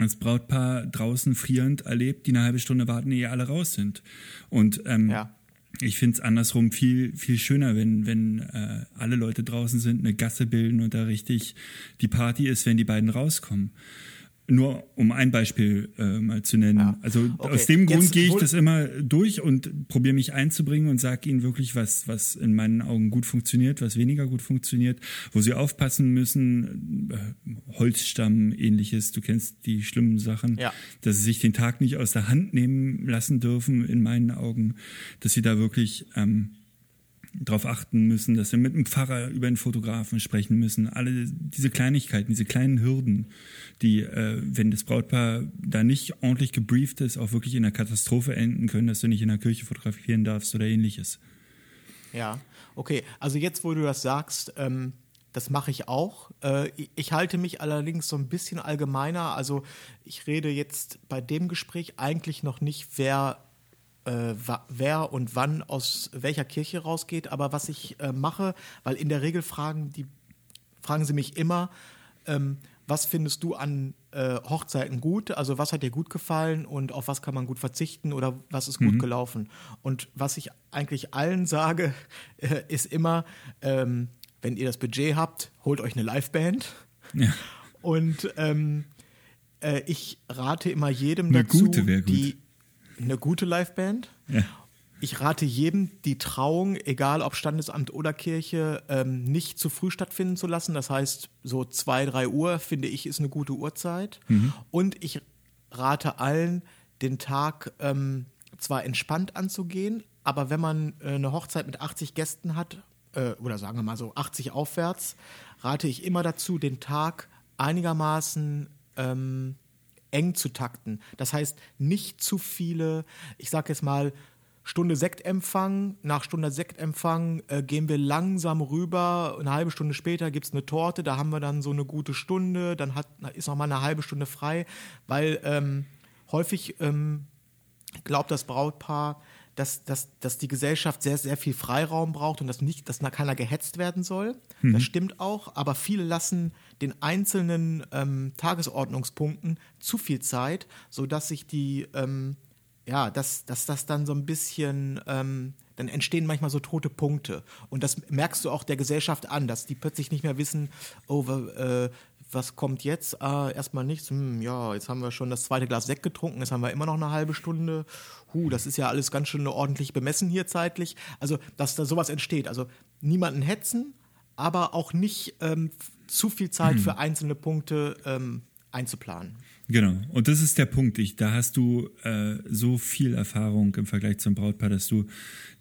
Speaker 2: als Brautpaar draußen frierend erlebt, die eine halbe Stunde warten, ehe alle raus sind. Und ähm, ja. ich finde es andersrum viel, viel schöner, wenn, wenn äh, alle Leute draußen sind, eine Gasse bilden und da richtig die Party ist, wenn die beiden rauskommen. Nur um ein Beispiel äh, mal zu nennen. Ja. Also okay. aus dem Grund gehe ich das immer durch und probiere mich einzubringen und sage ihnen wirklich, was, was in meinen Augen gut funktioniert, was weniger gut funktioniert, wo sie aufpassen müssen, äh, Holzstamm, ähnliches, du kennst die schlimmen Sachen, ja. dass sie sich den Tag nicht aus der Hand nehmen lassen dürfen, in meinen Augen, dass sie da wirklich ähm, darauf achten müssen, dass wir mit dem Pfarrer über den Fotografen sprechen müssen. Alle diese Kleinigkeiten, diese kleinen Hürden, die, äh, wenn das Brautpaar da nicht ordentlich gebrieft ist, auch wirklich in einer Katastrophe enden können, dass du nicht in der Kirche fotografieren darfst oder ähnliches.
Speaker 1: Ja, okay. Also jetzt, wo du das sagst, ähm, das mache ich auch. Äh, ich halte mich allerdings so ein bisschen allgemeiner. Also ich rede jetzt bei dem Gespräch eigentlich noch nicht, wer, äh, wer und wann aus welcher Kirche rausgeht. Aber was ich äh, mache, weil in der Regel fragen, die, fragen sie mich immer, ähm, was findest du an äh, Hochzeiten gut? Also was hat dir gut gefallen und auf was kann man gut verzichten oder was ist gut mhm. gelaufen? Und was ich eigentlich allen sage, äh, ist immer, ähm, wenn ihr das Budget habt, holt euch eine Liveband. Ja. Und ähm, äh, ich rate immer jedem
Speaker 2: eine
Speaker 1: dazu,
Speaker 2: gute gut.
Speaker 1: die eine gute Liveband. Ja ich rate jedem, die Trauung, egal ob Standesamt oder Kirche, ähm, nicht zu früh stattfinden zu lassen. Das heißt, so zwei, drei Uhr, finde ich, ist eine gute Uhrzeit. Mhm. Und ich rate allen, den Tag ähm, zwar entspannt anzugehen, aber wenn man äh, eine Hochzeit mit 80 Gästen hat, äh, oder sagen wir mal so 80 aufwärts, rate ich immer dazu, den Tag einigermaßen ähm, eng zu takten. Das heißt, nicht zu viele, ich sage jetzt mal, Stunde Sektempfang. Nach Stunde Sektempfang äh, gehen wir langsam rüber. Eine halbe Stunde später gibt es eine Torte. Da haben wir dann so eine gute Stunde. Dann hat, ist noch mal eine halbe Stunde frei, weil ähm, häufig ähm, glaubt das Brautpaar, dass, dass, dass die Gesellschaft sehr, sehr viel Freiraum braucht und dass nicht, dass keiner gehetzt werden soll. Mhm. Das stimmt auch, aber viele lassen den einzelnen ähm, Tagesordnungspunkten zu viel Zeit, sodass sich die ähm, ja, dass, dass das dann so ein bisschen, ähm, dann entstehen manchmal so tote Punkte. Und das merkst du auch der Gesellschaft an, dass die plötzlich nicht mehr wissen, oh, äh, was kommt jetzt? Ah, erstmal nichts. Hm, ja, jetzt haben wir schon das zweite Glas Sekt getrunken, jetzt haben wir immer noch eine halbe Stunde. Huh, das ist ja alles ganz schön ordentlich bemessen hier zeitlich. Also, dass da sowas entsteht. Also niemanden hetzen, aber auch nicht ähm, zu viel Zeit hm. für einzelne Punkte ähm, einzuplanen.
Speaker 2: Genau, und das ist der Punkt. Ich, da hast du äh, so viel Erfahrung im Vergleich zum Brautpaar, dass du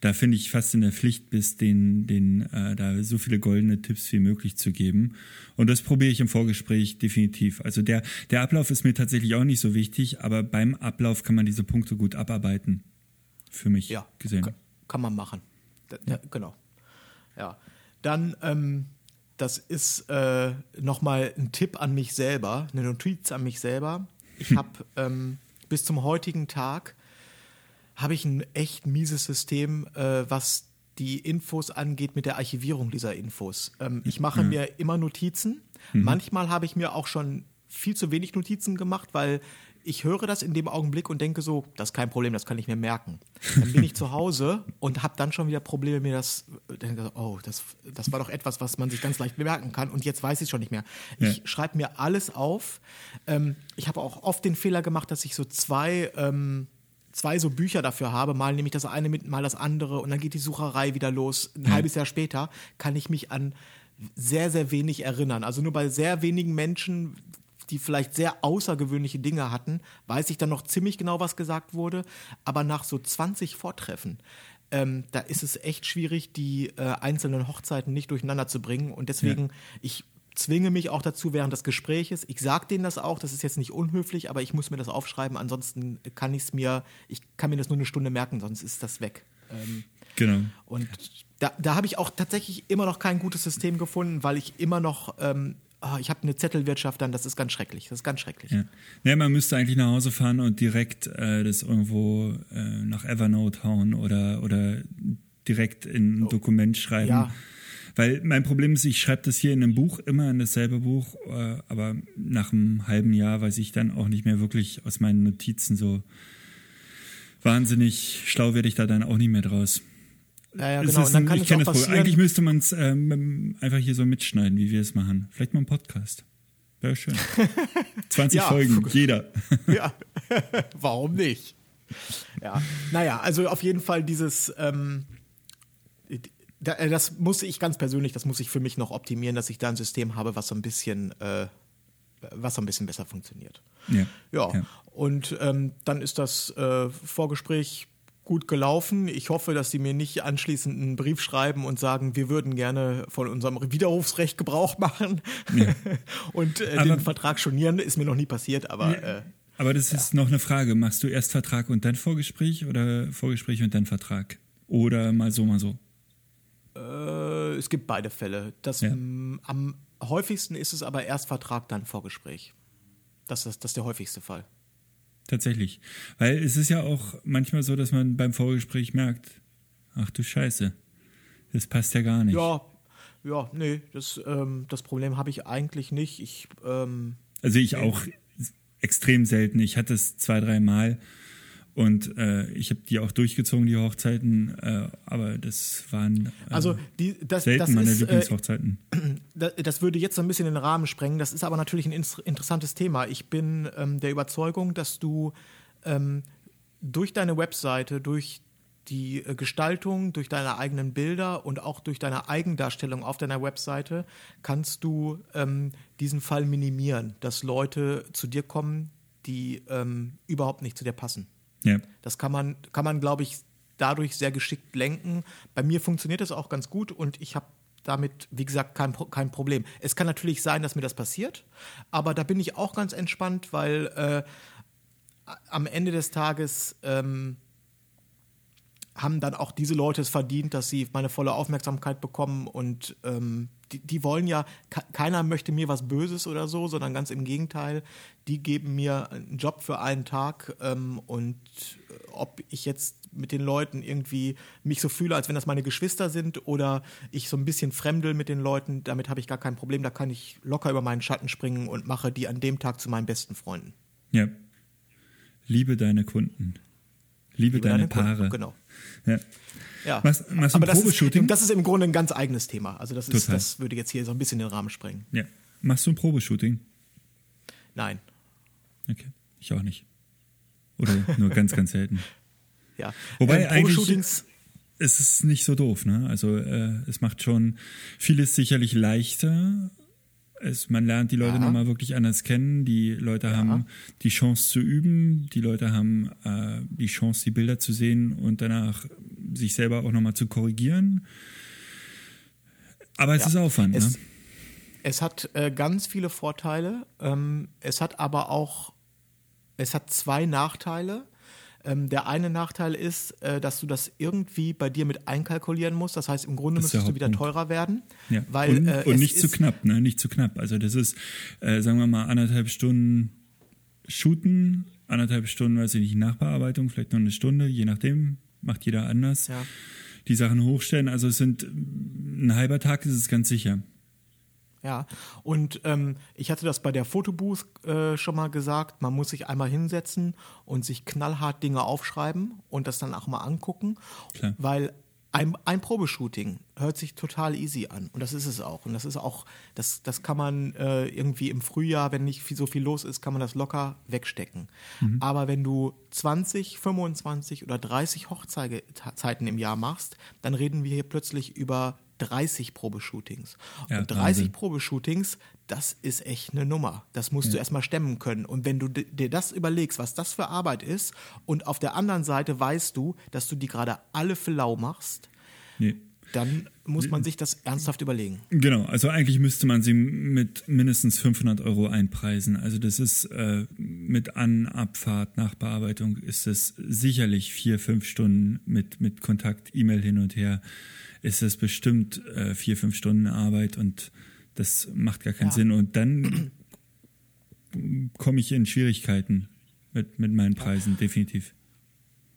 Speaker 2: da finde ich fast in der Pflicht bist, den, den äh, da so viele goldene Tipps wie möglich zu geben. Und das probiere ich im Vorgespräch definitiv. Also der, der Ablauf ist mir tatsächlich auch nicht so wichtig, aber beim Ablauf kann man diese Punkte gut abarbeiten. Für mich
Speaker 1: ja,
Speaker 2: gesehen.
Speaker 1: Kann man machen. Da, ja. Genau. Ja. Dann ähm, das ist äh, nochmal ein Tipp an mich selber, eine Notiz an mich selber. Ich hm. habe ähm, bis zum heutigen Tag habe ich ein echt mieses System, äh, was die Infos angeht mit der Archivierung dieser Infos. Ähm, ich mache mhm. mir immer Notizen. Mhm. Manchmal habe ich mir auch schon viel zu wenig Notizen gemacht, weil ich höre das in dem Augenblick und denke so, das ist kein Problem, das kann ich mir merken. Dann bin ich zu Hause und habe dann schon wieder Probleme, mir das, denke, oh, das, das war doch etwas, was man sich ganz leicht bemerken kann und jetzt weiß ich es schon nicht mehr. Ich ja. schreibe mir alles auf. Ähm, ich habe auch oft den Fehler gemacht, dass ich so zwei, ähm, zwei so Bücher dafür habe. Mal nehme ich das eine mit, mal das andere und dann geht die Sucherei wieder los. Ein ja. halbes Jahr später kann ich mich an sehr, sehr wenig erinnern. Also nur bei sehr wenigen Menschen die vielleicht sehr außergewöhnliche Dinge hatten, weiß ich dann noch ziemlich genau, was gesagt wurde. Aber nach so 20 Vortreffen, ähm, da ist es echt schwierig, die äh, einzelnen Hochzeiten nicht durcheinander zu bringen. Und deswegen, ja. ich zwinge mich auch dazu während des Gespräches. Ich sage denen das auch, das ist jetzt nicht unhöflich, aber ich muss mir das aufschreiben. Ansonsten kann ich es mir, ich kann mir das nur eine Stunde merken, sonst ist das weg. Ähm,
Speaker 2: genau.
Speaker 1: Und da, da habe ich auch tatsächlich immer noch kein gutes System gefunden, weil ich immer noch ähm, oh, ich habe eine Zettelwirtschaft dann, das ist ganz schrecklich. Das ist ganz schrecklich.
Speaker 2: Ja, ja man müsste eigentlich nach Hause fahren und direkt äh, das irgendwo äh, nach Evernote hauen oder, oder direkt in ein oh. Dokument schreiben. Ja. Weil mein Problem ist, ich schreibe das hier in einem Buch, immer in dasselbe Buch, äh, aber nach einem halben Jahr weiß ich dann auch nicht mehr wirklich aus meinen Notizen so wahnsinnig schlau werde ich da dann auch nicht mehr draus.
Speaker 1: Ja, ja, genau. Und dann kann
Speaker 2: ich kenne das wohl. Eigentlich müsste man es ähm, einfach hier so mitschneiden, wie wir es machen. Vielleicht mal ein Podcast. Wäre schön. 20 ja, Folgen, jeder.
Speaker 1: ja, warum nicht? Ja, naja, also auf jeden Fall dieses, ähm, äh, das muss ich ganz persönlich, das muss ich für mich noch optimieren, dass ich da ein System habe, was so ein bisschen, äh, was so ein bisschen besser funktioniert. Ja. ja. ja. Und ähm, dann ist das äh, Vorgespräch gut gelaufen. Ich hoffe, dass Sie mir nicht anschließend einen Brief schreiben und sagen, wir würden gerne von unserem Widerrufsrecht Gebrauch machen ja. und äh, den Vertrag schonieren. Ist mir noch nie passiert, aber. Ja. Äh,
Speaker 2: aber das ist noch eine Frage. Machst du erst Vertrag und dann Vorgespräch oder Vorgespräch und dann Vertrag? Oder mal so, mal so?
Speaker 1: Äh, es gibt beide Fälle. Das,
Speaker 2: Ja.
Speaker 1: m, am häufigsten ist es aber erst Vertrag, dann Vorgespräch. Das ist, das ist der häufigste Fall.
Speaker 2: Tatsächlich. Weil es ist ja auch manchmal so, dass man beim Vorgespräch merkt, ach du Scheiße, das passt ja gar nicht.
Speaker 1: Ja, ja, nee, das, ähm, das Problem habe ich eigentlich nicht. Ich, ähm,
Speaker 2: Also ich auch extrem selten. Ich hatte es zwei, drei Mal und äh, ich habe die auch durchgezogen, die Hochzeiten, äh, aber das waren äh,
Speaker 1: also die, das,
Speaker 2: selten
Speaker 1: das
Speaker 2: meine
Speaker 1: ist, äh,
Speaker 2: Lieblingshochzeiten.
Speaker 1: Da- Das würde jetzt so ein bisschen den Rahmen sprengen. Das ist aber natürlich ein interessantes Thema. Ich bin ähm, der Überzeugung, dass du ähm, durch deine Webseite, durch die äh, Gestaltung, durch deine eigenen Bilder und auch durch deine Eigendarstellung auf deiner Webseite kannst du ähm, diesen Fall minimieren, dass Leute zu dir kommen, die ähm, überhaupt nicht zu dir passen.
Speaker 2: Ja.
Speaker 1: Das kann man, kann man, glaube ich, dadurch sehr geschickt lenken. Bei mir funktioniert das auch ganz gut und ich habe damit, wie gesagt, kein, kein Problem. Es kann natürlich sein, dass mir das passiert, aber da bin ich auch ganz entspannt, weil äh, am Ende des Tages ähm, haben dann auch diese Leute es verdient, dass sie meine volle Aufmerksamkeit bekommen und ähm, die, die wollen ja, ke- keiner möchte mir was Böses oder so, sondern ganz im Gegenteil, die geben mir einen Job für einen Tag ähm, und äh, ob ich jetzt mit den Leuten irgendwie mich so fühle, als wenn das meine Geschwister sind oder ich so ein bisschen fremdel mit den Leuten, damit habe ich gar kein Problem, da kann ich locker über meinen Schatten springen und mache die an dem Tag zu meinen besten Freunden.
Speaker 2: ja. Liebe deine Kunden. Liebe,
Speaker 1: Liebe
Speaker 2: deine,
Speaker 1: deine Kunden,
Speaker 2: Paare.
Speaker 1: genau.
Speaker 2: Ja.
Speaker 1: Ja.
Speaker 2: Machst- machst du
Speaker 1: Aber
Speaker 2: ein
Speaker 1: das ist,
Speaker 2: Probeshooting?
Speaker 1: das ist im Grunde ein ganz eigenes Thema. Also das, ist,
Speaker 2: Total.
Speaker 1: das würde jetzt hier so ein bisschen den Rahmen sprengen.
Speaker 2: ja. Machst du ein Probeshooting?
Speaker 1: Nein.
Speaker 2: Okay. Ich auch nicht. Oder nur ganz, ganz selten.
Speaker 1: Ja.
Speaker 2: Wobei
Speaker 1: Ähm,
Speaker 2: eigentlich- Es ist nicht so doof, ne? Also äh, es macht schon vieles sicherlich leichter. Es, man lernt die Leute
Speaker 1: Ja.
Speaker 2: nochmal wirklich anders kennen. Die Leute haben die Chance zu üben. Die Leute haben äh, die Chance, die Bilder zu sehen und danach sich selber auch nochmal zu korrigieren. Aber es
Speaker 1: Ja.
Speaker 2: ist Aufwand,
Speaker 1: Es,
Speaker 2: ne?
Speaker 1: es hat äh, ganz viele Vorteile. Ähm, es hat aber auch, es hat zwei Nachteile. Ähm, der eine Nachteil ist, äh, dass du das irgendwie bei dir mit einkalkulieren musst. Das heißt, im Grunde müsstest du wieder teurer werden.
Speaker 2: Ja.
Speaker 1: Weil,
Speaker 2: und
Speaker 1: äh,
Speaker 2: und nicht zu knapp, ne? Nicht zu knapp. Also das ist, äh, sagen wir mal, anderthalb Stunden shooten, anderthalb Stunden, weiß ich nicht, Nachbearbeitung, vielleicht noch eine Stunde, je nachdem, macht jeder anders.
Speaker 1: Ja.
Speaker 2: Die Sachen hochstellen, also es sind ein halber Tag ist es ganz sicher.
Speaker 1: Ja, und ähm, ich hatte das bei der Fotobooth äh, schon mal gesagt, man muss sich einmal hinsetzen und sich knallhart Dinge aufschreiben und das dann auch mal angucken,
Speaker 2: Klar.
Speaker 1: weil ein, ein Probeshooting hört sich total easy an und das ist es auch und das ist auch, das, das kann man äh, irgendwie im Frühjahr, wenn nicht viel, so viel los ist, kann man das locker wegstecken. Aber wenn du 20, 25 oder 30 Hochzeiten im Jahr machst, dann reden wir hier plötzlich über 30 Probeshootings.
Speaker 2: Ja,
Speaker 1: und 30
Speaker 2: Wahnsinn.
Speaker 1: Probeshootings, das ist echt eine Nummer. Das musst du erstmal stemmen können. Und wenn du di- dir das überlegst, was das für Arbeit ist, und auf der anderen Seite weißt du, dass du die gerade alle für lau machst,
Speaker 2: Nee.
Speaker 1: dann muss man sich das ernsthaft überlegen.
Speaker 2: Genau, also eigentlich müsste man sie mit mindestens 500 Euro einpreisen. Also das ist äh, mit An-, Abfahrt, Nachbearbeitung ist es sicherlich vier, fünf Stunden mit, mit Kontakt, E-Mail hin und her, ist es bestimmt äh, vier, fünf Stunden Arbeit und das macht gar keinen
Speaker 1: Ja.
Speaker 2: Sinn. Und dann komme ich in Schwierigkeiten mit, mit meinen Preisen, definitiv.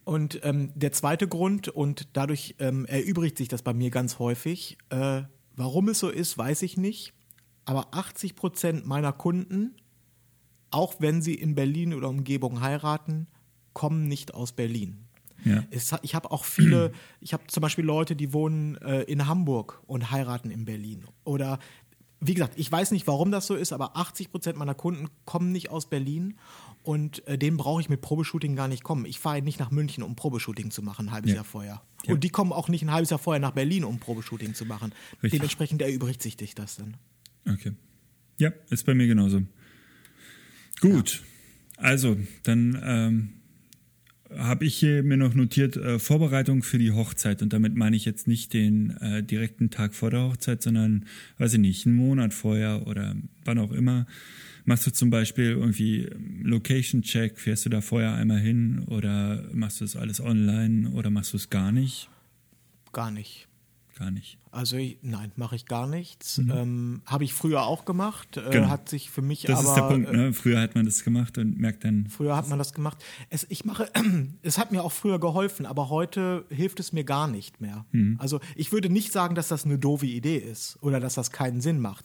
Speaker 1: Und ähm, der zweite Grund, und dadurch ähm, erübrigt sich das bei mir ganz häufig, äh, warum es so ist, weiß ich nicht. Aber 80 Prozent meiner Kunden, auch wenn sie in Berlin oder Umgebung heiraten, kommen nicht aus Berlin.
Speaker 2: Ja.
Speaker 1: Es, ich habe auch viele, ich habe zum Beispiel Leute, die wohnen äh, in Hamburg und heiraten in Berlin. Oder wie gesagt, ich weiß nicht, warum das so ist, aber 80 Prozent meiner Kunden kommen nicht aus Berlin und äh, denen brauche ich mit Probeshooting gar nicht kommen. Ich fahre nicht nach München, um Probeshooting zu machen, ein halbes
Speaker 2: Ja.
Speaker 1: Jahr vorher.
Speaker 2: Ja.
Speaker 1: Und die kommen auch nicht ein halbes Jahr vorher nach Berlin, um Probeshooting zu machen.
Speaker 2: Richtig.
Speaker 1: Dementsprechend erübrigt sich dich das dann.
Speaker 2: Okay. Ja, ist bei mir genauso. Gut. Also, dann ähm, habe ich hier mir noch notiert, äh, Vorbereitung für die Hochzeit. Und damit meine ich jetzt nicht den äh, direkten Tag vor der Hochzeit, sondern, weiß ich nicht, einen Monat vorher oder wann auch immer. Machst du zum Beispiel irgendwie Location-Check, fährst du da vorher einmal hin oder machst du das alles online oder machst du es gar nicht?
Speaker 1: Gar nicht.
Speaker 2: Gar nicht.
Speaker 1: Also ich, nein, mache ich gar nichts. Mhm. Ähm, Habe ich früher auch gemacht. Äh,
Speaker 2: Genau.
Speaker 1: Hat sich für mich
Speaker 2: Das
Speaker 1: aber
Speaker 2: ist der Punkt,
Speaker 1: äh,
Speaker 2: ne? Früher hat man das gemacht und merkt dann,
Speaker 1: Früher hat man das gemacht. Es, ich mache, es hat mir auch früher geholfen, aber heute hilft es mir gar nicht mehr. Also ich würde nicht sagen, dass das eine doofe Idee ist oder dass das keinen Sinn macht.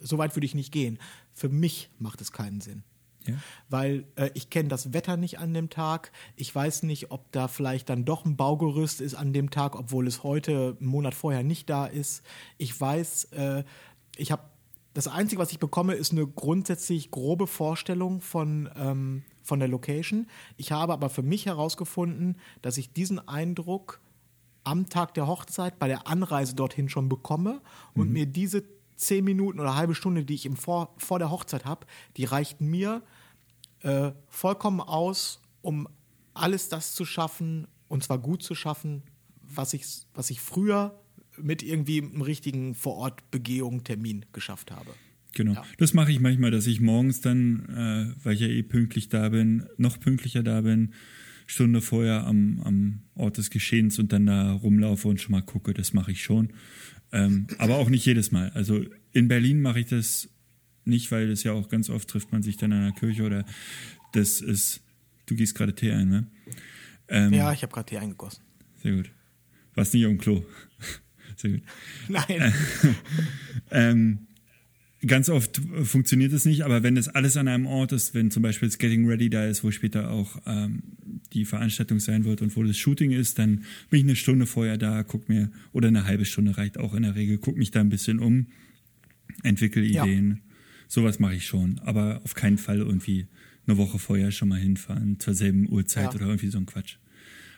Speaker 1: So weit würde ich nicht gehen. Für mich macht es keinen Sinn.
Speaker 2: Ja.
Speaker 1: Weil äh, ich kenne das Wetter nicht an dem Tag. Ich weiß nicht, ob da vielleicht dann doch ein Baugerüst ist an dem Tag, obwohl es heute einen Monat vorher nicht da ist. Ich weiß, äh, ich habe das Einzige, was ich bekomme, ist eine grundsätzlich grobe Vorstellung von, ähm, von der Location. Ich habe aber für mich herausgefunden, dass ich diesen Eindruck am Tag der Hochzeit bei der Anreise dorthin schon bekomme und mir diese zehn Minuten oder halbe Stunde, die ich im vor, vor der Hochzeit habe, die reichten mir äh, vollkommen aus, um alles das zu schaffen, und zwar gut zu schaffen, was ich, was ich früher mit irgendwie einem richtigen Vorortbegehung, Termin geschafft habe.
Speaker 2: Genau.
Speaker 1: Ja.
Speaker 2: Das mache ich manchmal, dass ich morgens dann, äh, weil ich ja eh pünktlich da bin, noch pünktlicher da bin, Stunde vorher am, am Ort des Geschehens und dann da rumlaufe und schon mal gucke. Das mache ich schon. Ähm, aber auch nicht jedes Mal. Also in Berlin mache ich das nicht, weil das ja auch ganz oft trifft man sich dann an der Kirche oder das ist, du gehst gerade Tee ein, ne? Ähm,
Speaker 1: Ja, ich habe gerade Tee eingegossen.
Speaker 2: Sehr gut. Warst nicht am Klo. Sehr gut.
Speaker 1: Nein.
Speaker 2: Ähm, ganz oft funktioniert es nicht, aber wenn das alles an einem Ort ist, wenn zum Beispiel das Getting Ready da ist, wo später auch ähm, die Veranstaltung sein wird und wo das Shooting ist, dann bin ich eine Stunde vorher da, guck mir, oder eine halbe Stunde reicht auch in der Regel, guck mich da ein bisschen um, entwickle
Speaker 1: Ja.
Speaker 2: Ideen. Sowas mache ich schon, aber auf keinen Fall irgendwie eine Woche vorher schon mal hinfahren, zur selben Uhrzeit
Speaker 1: Ja.
Speaker 2: oder irgendwie so ein Quatsch.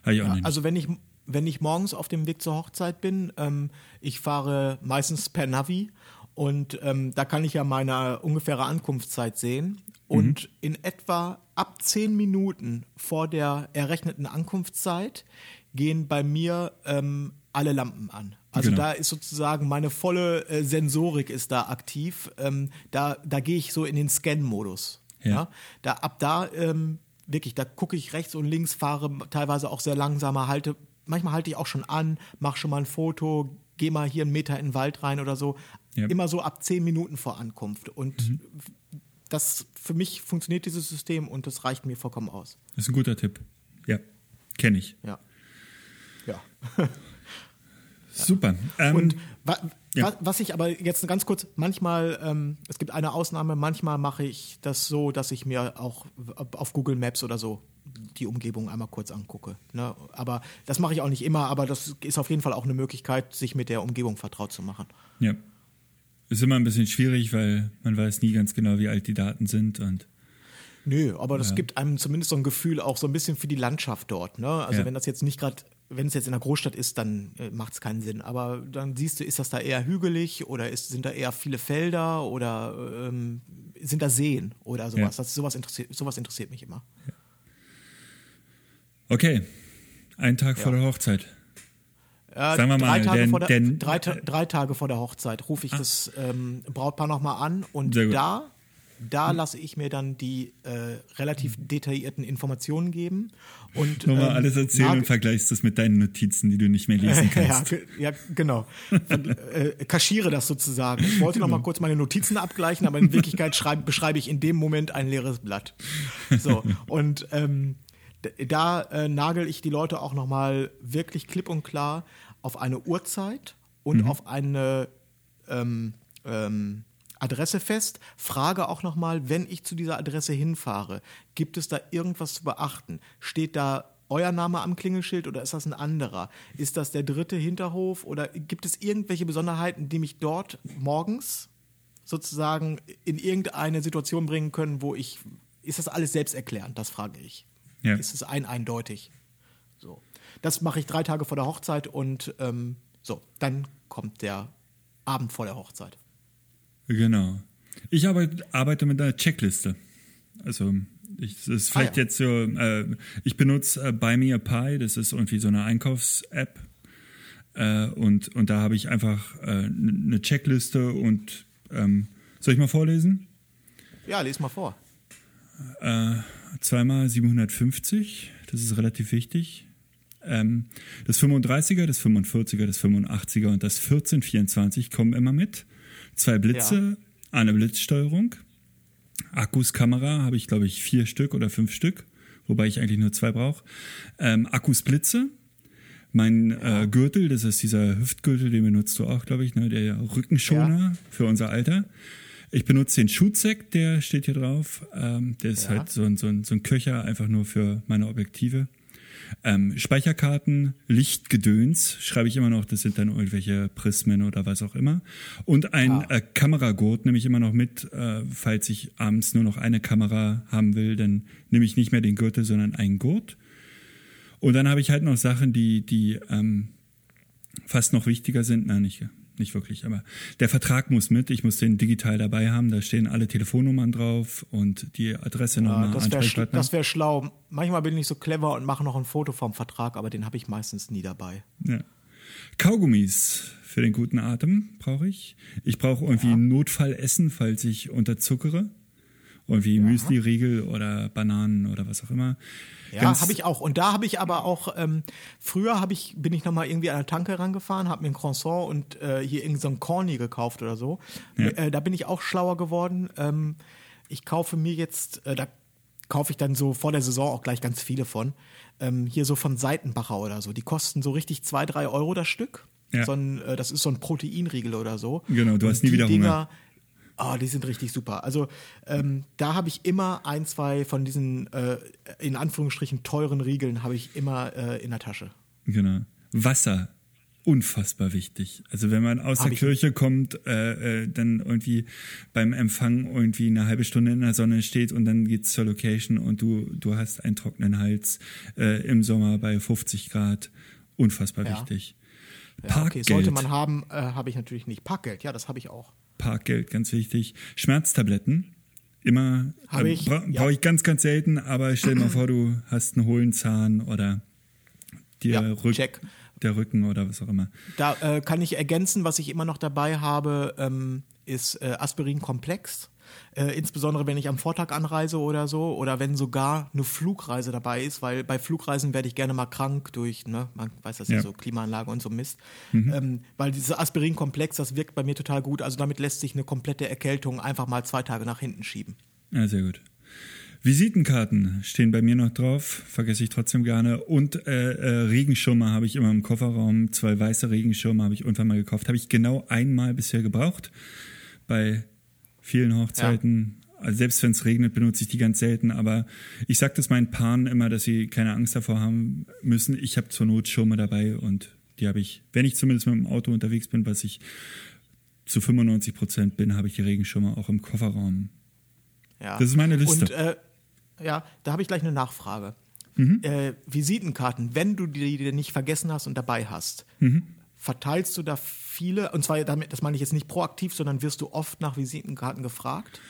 Speaker 2: Habe ich auch
Speaker 1: Ja,
Speaker 2: nicht.
Speaker 1: also wenn ich, wenn ich morgens auf dem Weg zur Hochzeit bin, ähm, ich fahre meistens per Navi und ähm, da kann ich ja meine ungefähre Ankunftszeit sehen. Und in etwa ab zehn Minuten vor der errechneten Ankunftszeit gehen bei mir ähm, alle Lampen an. Also
Speaker 2: Genau.
Speaker 1: da ist sozusagen meine volle äh, Sensorik ist da aktiv. Ähm, da da gehe ich so in den Scan-Modus.
Speaker 2: Ja.
Speaker 1: Ja. Da, ab da ähm, wirklich, da gucke ich rechts und links, fahre teilweise auch sehr langsamer, halte, manchmal halte ich auch schon an, mache schon mal ein Foto, gehe mal hier einen Meter in den Wald rein oder so.
Speaker 2: Ja.
Speaker 1: Immer so ab zehn Minuten vor Ankunft. Und
Speaker 2: Mhm.
Speaker 1: das für mich funktioniert dieses System und das reicht mir vollkommen aus.
Speaker 2: Das ist ein guter Tipp. Ja, kenne ich.
Speaker 1: Ja. Ja.
Speaker 2: Super. Ähm,
Speaker 1: Und wa
Speaker 2: ja.
Speaker 1: wa was ich aber jetzt ganz kurz, manchmal, ähm, es gibt eine Ausnahme, manchmal mache ich das so, dass ich mir auch auf Google Maps oder so die Umgebung einmal kurz angucke. Ne? Aber das mache ich auch nicht immer, aber das ist auf jeden Fall auch eine Möglichkeit, sich mit der Umgebung vertraut zu machen.
Speaker 2: Ja. Ist immer ein bisschen schwierig, weil man weiß nie ganz genau, wie alt die Daten sind und
Speaker 1: Nö, aber das gibt einem zumindest so ein Gefühl auch so ein bisschen für die Landschaft dort. Ne? Also
Speaker 2: Ja.
Speaker 1: wenn das jetzt nicht gerade, wenn es jetzt in der Großstadt ist, dann äh, macht es keinen Sinn. Aber dann siehst du, ist das da eher hügelig oder ist, sind da eher viele Felder oder ähm, sind da Seen oder sowas.
Speaker 2: Ja.
Speaker 1: Das, sowas, interessiert, sowas interessiert mich immer.
Speaker 2: okay, ein Tag vor der Hochzeit.
Speaker 1: Äh,
Speaker 2: Sagen wir mal,
Speaker 1: drei, Tage
Speaker 2: denn-
Speaker 1: vor der,
Speaker 2: denn-
Speaker 1: drei, drei Tage vor der Hochzeit rufe ich das ähm, Brautpaar nochmal an und da, da lasse ich mir dann die äh, relativ detaillierten Informationen geben. Und,
Speaker 2: Nochmal
Speaker 1: ähm,
Speaker 2: alles erzählen und vergleichst das mit deinen Notizen, die du nicht mehr lesen
Speaker 1: ja,
Speaker 2: kannst.
Speaker 1: ge- ja, genau. äh, kaschiere das sozusagen. Ich wollte noch
Speaker 2: Genau.
Speaker 1: mal kurz meine Notizen abgleichen, aber in Wirklichkeit schreib, beschreibe ich in dem Moment ein leeres Blatt. So, und ähm, da äh, nagel ich die Leute auch noch mal wirklich klipp und klar auf eine Uhrzeit und
Speaker 2: Mhm.
Speaker 1: auf eine ähm, ähm, Adresse fest, frage auch nochmal, wenn ich zu dieser Adresse hinfahre, gibt es da irgendwas zu beachten? Steht da euer Name am Klingelschild oder ist das ein anderer? Ist das der dritte Hinterhof oder gibt es irgendwelche Besonderheiten, die mich dort morgens sozusagen in irgendeine Situation bringen können, wo ich, ist das alles selbsterklärend? Das frage ich.
Speaker 2: Ja.
Speaker 1: Ist es ein eindeutig? So. Das mache ich drei Tage vor der Hochzeit und ähm, so, dann kommt der Abend vor der Hochzeit.
Speaker 2: Genau. Ich arbeite, arbeite mit einer Checkliste. Also ich, das ist vielleicht
Speaker 1: Ah, ja.
Speaker 2: jetzt so, äh, ich benutze äh, Buy Me a Pie, das ist irgendwie so eine Einkaufs-App. Äh, und, und da habe ich einfach äh, eine Checkliste und ähm, soll ich mal vorlesen?
Speaker 1: Ja, les mal vor.
Speaker 2: Zweimal 750, das ist relativ wichtig. Ähm, das 35er, das 45er, das 85er und das 1424 kommen immer mit. Zwei Blitze, ja. eine Blitzsteuerung. Akkus, Kamera habe ich, glaube ich, vier Stück oder fünf Stück, wobei ich eigentlich nur zwei brauche. Ähm, Akkus, Blitze. Mein ja. äh, Gürtel, das ist dieser Hüftgürtel, den benutzt du auch, glaube ich, ne? der Rückenschoner ja. für unser Alter. Ich benutze den Shootsack, der steht hier drauf. Ähm, der ist halt so ein, so, ein, so ein Köcher, einfach nur für meine Objektive. Ähm, Speicherkarten, Lichtgedöns, schreibe ich immer noch, das sind dann irgendwelche Prismen oder was auch immer. Und ein ah. äh, Kameragurt nehme ich immer noch mit, äh, falls ich abends nur noch eine Kamera haben will, dann nehme ich nicht mehr den Gürtel, sondern einen Gurt. Und dann habe ich halt noch Sachen, die, die ähm, fast noch wichtiger sind. Nein, nicht nicht wirklich, aber der Vertrag muss mit. Ich muss den digital dabei haben. Da stehen alle Telefonnummern drauf und die Adresse
Speaker 1: nochmal. Ja, das wäre sch wär schlau. Manchmal bin ich so clever und mache noch ein Foto vom Vertrag, aber den habe ich meistens nie dabei.
Speaker 2: Ja. Kaugummis für den guten Atem brauche ich. Ich brauche irgendwie ja. Notfallessen, falls ich unterzuckere. Irgendwie ja. Müsli-Riegel oder Bananen oder was auch immer.
Speaker 1: Ja, habe ich auch. Und da habe ich aber auch, ähm, früher habe ich, bin ich nochmal irgendwie an der Tanke rangefahren, habe mir ein Croissant und äh, hier irgend so Corny gekauft oder so. Ja. Äh, da bin ich auch schlauer geworden. Ähm, ich kaufe mir jetzt, äh, da kaufe ich dann so vor der Saison auch gleich ganz viele von. Ähm, hier so von Seitenbacher oder so. Die kosten so richtig zwei, drei Euro das Stück. Ja. So ein, äh, das ist so ein Proteinriegel oder so.
Speaker 2: Genau, du hast nie wieder Dinger, Hunger
Speaker 1: Oh, die sind richtig super. Also ähm, da habe ich immer ein, zwei von diesen äh, in Anführungsstrichen teuren Riegeln habe ich immer äh, in der Tasche.
Speaker 2: Genau. Wasser, unfassbar wichtig. Also wenn man aus hab der Kirche kommt, äh, äh, dann irgendwie beim Empfang irgendwie eine halbe Stunde in der Sonne steht und dann geht's zur Location und du, du hast einen trockenen Hals äh, im Sommer bei 50 Grad. Unfassbar ja. wichtig.
Speaker 1: Ja, Parkgeld. Okay. Sollte man haben, äh, habe ich natürlich nicht. Parkgeld, ja, das habe ich auch.
Speaker 2: Parkgeld, ganz wichtig. Schmerztabletten. Immer äh, ich, bra ja. brauche ich ganz, ganz selten, aber stell dir mal vor, du hast einen hohlen Zahn oder dir ja, Rück, der Rücken oder was auch immer.
Speaker 1: Da äh, kann ich ergänzen, was ich immer noch dabei habe, ähm, ist äh, Aspirin-Komplex. Äh, insbesondere wenn ich am Vortag anreise oder so oder wenn sogar eine Flugreise dabei ist, weil bei Flugreisen werde ich gerne mal krank durch, ne, man weiß das ja, so Klimaanlage und so Mist. Mhm. Ähm, weil dieser Aspirin-Komplex, das wirkt bei mir total gut. Also damit lässt sich eine komplette Erkältung einfach mal zwei Tage nach hinten schieben.
Speaker 2: Ja, sehr gut. Visitenkarten stehen bei mir noch drauf, vergesse ich trotzdem gerne. Und äh, äh, Regenschirme habe ich immer im Kofferraum. Zwei weiße Regenschirme habe ich irgendwann mal gekauft. Habe ich genau einmal bisher gebraucht. Bei vielen Hochzeiten. Ja. Also selbst wenn es regnet, benutze ich die ganz selten. Aber ich sage das meinen Paaren immer, dass sie keine Angst davor haben müssen. Ich habe zur Not Schirme dabei und die habe ich, wenn ich zumindest mit dem Auto unterwegs bin, was ich zu 95 Prozent bin, habe ich die Regenschirme auch im Kofferraum. Ja. Das ist meine Liste.
Speaker 1: Und äh, ja, da habe ich gleich eine Nachfrage. Mhm. Äh, Visitenkarten, wenn du die nicht vergessen hast und dabei hast, mhm. Verteilst du da viele, und zwar damit, das meine ich jetzt nicht proaktiv, sondern wirst du oft nach Visitenkarten gefragt?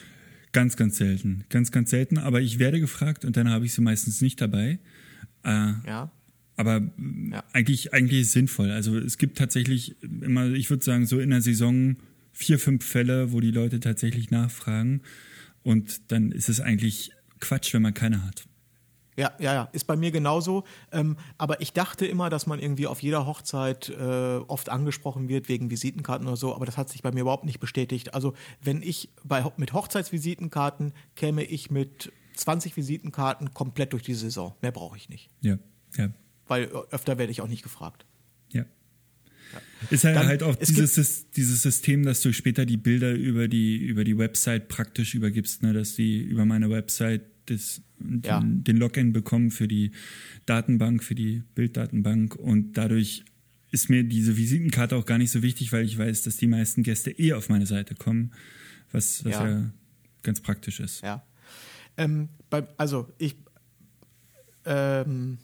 Speaker 2: Ganz, ganz selten. Ganz, ganz selten. Aber ich werde gefragt und dann habe ich sie meistens nicht dabei. Äh, ja. Aber ja. eigentlich, eigentlich sinnvoll. Also es gibt tatsächlich immer, ich würde sagen, so in der Saison vier, fünf Fälle, wo die Leute tatsächlich nachfragen. Und dann ist es eigentlich Quatsch, wenn man keine hat.
Speaker 1: Ja, ja, ja, ist bei mir genauso. Ähm, aber ich dachte immer, dass man irgendwie auf jeder Hochzeit äh, oft angesprochen wird wegen Visitenkarten oder so, aber das hat sich bei mir überhaupt nicht bestätigt. Also wenn ich bei, mit Hochzeitsvisitenkarten käme ich mit 20 Visitenkarten komplett durch die Saison. Mehr brauche ich nicht.
Speaker 2: Ja, ja.
Speaker 1: Weil öfter werde ich auch nicht gefragt.
Speaker 2: Ja. Ja. Ist halt, Dann, halt auch dieses, dieses System, dass du später die Bilder über die, über die Website praktisch übergibst, ne? dass die über meine Website das, ja. den, den Login bekommen für die Datenbank, für die Bilddatenbank und dadurch ist mir diese Visitenkarte auch gar nicht so wichtig, weil ich weiß, dass die meisten Gäste eh auf meine Seite kommen, was, was ja. ja ganz praktisch ist.
Speaker 1: Ja. Ähm, bei, also ich ähm,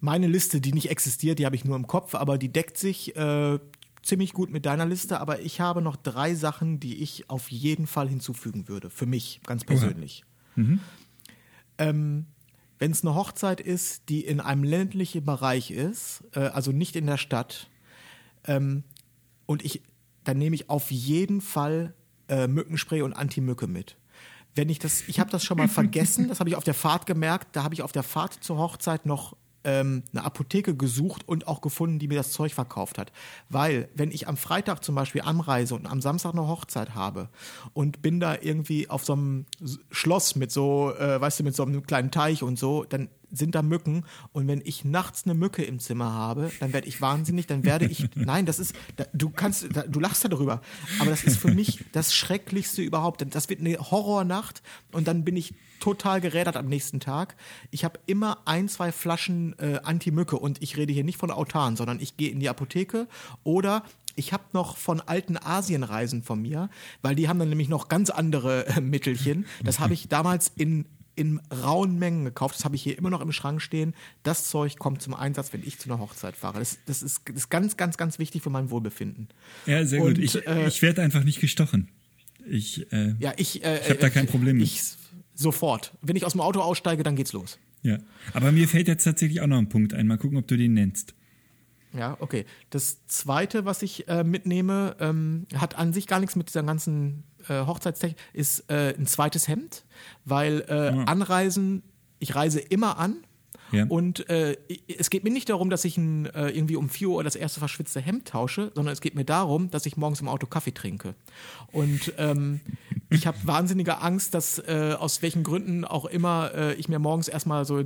Speaker 1: meine Liste, die nicht existiert, die habe ich nur im Kopf, aber die deckt sich äh, ziemlich gut mit deiner Liste. Aber ich habe noch drei Sachen, die ich auf jeden Fall hinzufügen würde, für mich ganz persönlich. Mhm ähm, wenn es eine Hochzeit ist, die in einem ländlichen Bereich ist, äh, also nicht in der Stadt, ähm, und ich, dann nehme ich auf jeden Fall äh, Mückenspray und Anti-Mücke mit. Wenn ich das, ich habe das schon mal vergessen, das habe ich auf der Fahrt gemerkt, da habe ich auf der Fahrt zur Hochzeit noch ähm, eine Apotheke gesucht und auch gefunden, die mir das Zeug verkauft hat. Weil, wenn ich am Freitag zum Beispiel anreise und am Samstag eine Hochzeit habe und bin da irgendwie auf so einem Schloss mit so, äh, weißt du, mit so einem kleinen Teich und so, dann sind da Mücken und wenn ich nachts eine Mücke im Zimmer habe, dann werde ich wahnsinnig, dann werde ich, nein, das ist, du kannst, du lachst darüber, aber das ist für mich das Schrecklichste überhaupt. Das wird eine Horrornacht und dann bin ich total gerädert am nächsten Tag. Ich habe immer ein, zwei Flaschen äh, Anti-Mücke und ich rede hier nicht von Autan, sondern ich gehe in die Apotheke oder ich habe noch von alten Asienreisen von mir, weil die haben dann nämlich noch ganz andere äh, Mittelchen. Das habe ich damals in in rauen Mengen gekauft. Das habe ich hier immer noch im Schrank stehen. Das Zeug kommt zum Einsatz, wenn ich zu einer Hochzeit fahre. Das, das, ist, das ist ganz, ganz, ganz wichtig für mein Wohlbefinden.
Speaker 2: Ja, sehr Und, gut. Ich, äh, ich werde einfach nicht gestochen. Ich, äh,
Speaker 1: ja, ich, äh,
Speaker 2: ich habe da kein Problem mit.
Speaker 1: Ich, sofort. Wenn ich aus dem Auto aussteige, dann geht's los.
Speaker 2: Ja, aber mir fällt jetzt tatsächlich auch noch ein Punkt ein. Mal gucken, ob du den nennst.
Speaker 1: Ja, okay. Das zweite, was ich äh, mitnehme, ähm, hat an sich gar nichts mit dieser ganzen äh, Hochzeitstechnik, ist äh, ein zweites Hemd, weil äh, ja. Anreisen, ich reise immer an. Ja. Und äh, es geht mir nicht darum, dass ich ein, äh, irgendwie um 4 Uhr das erste verschwitzte Hemd tausche, sondern es geht mir darum, dass ich morgens im Auto Kaffee trinke. Und ähm, ich habe wahnsinnige Angst, dass äh, aus welchen Gründen auch immer äh, ich mir morgens erstmal so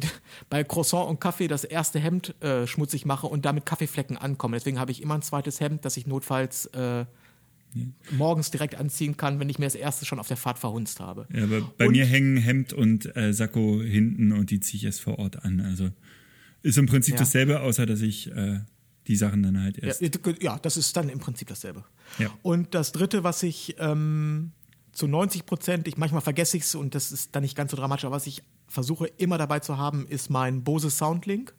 Speaker 1: bei Croissant und Kaffee das erste Hemd äh, schmutzig mache und damit Kaffeeflecken ankomme. Deswegen habe ich immer ein zweites Hemd, das ich notfalls äh, morgens direkt anziehen kann, wenn ich mir das erste schon auf der Fahrt verhunzt habe.
Speaker 2: Ja, aber bei und, mir hängen Hemd und äh, Sakko hinten und die ziehe ich erst vor Ort an. Also ist im Prinzip ja. dasselbe, außer dass ich äh, die Sachen dann halt erst.
Speaker 1: Ja, ja, das ist dann im Prinzip dasselbe. Ja. Und das dritte, was ich ähm, zu 90 Prozent, ich manchmal vergesse ich es und das ist dann nicht ganz so dramatisch, aber was ich versuche immer dabei zu haben, ist mein Bose Soundlink,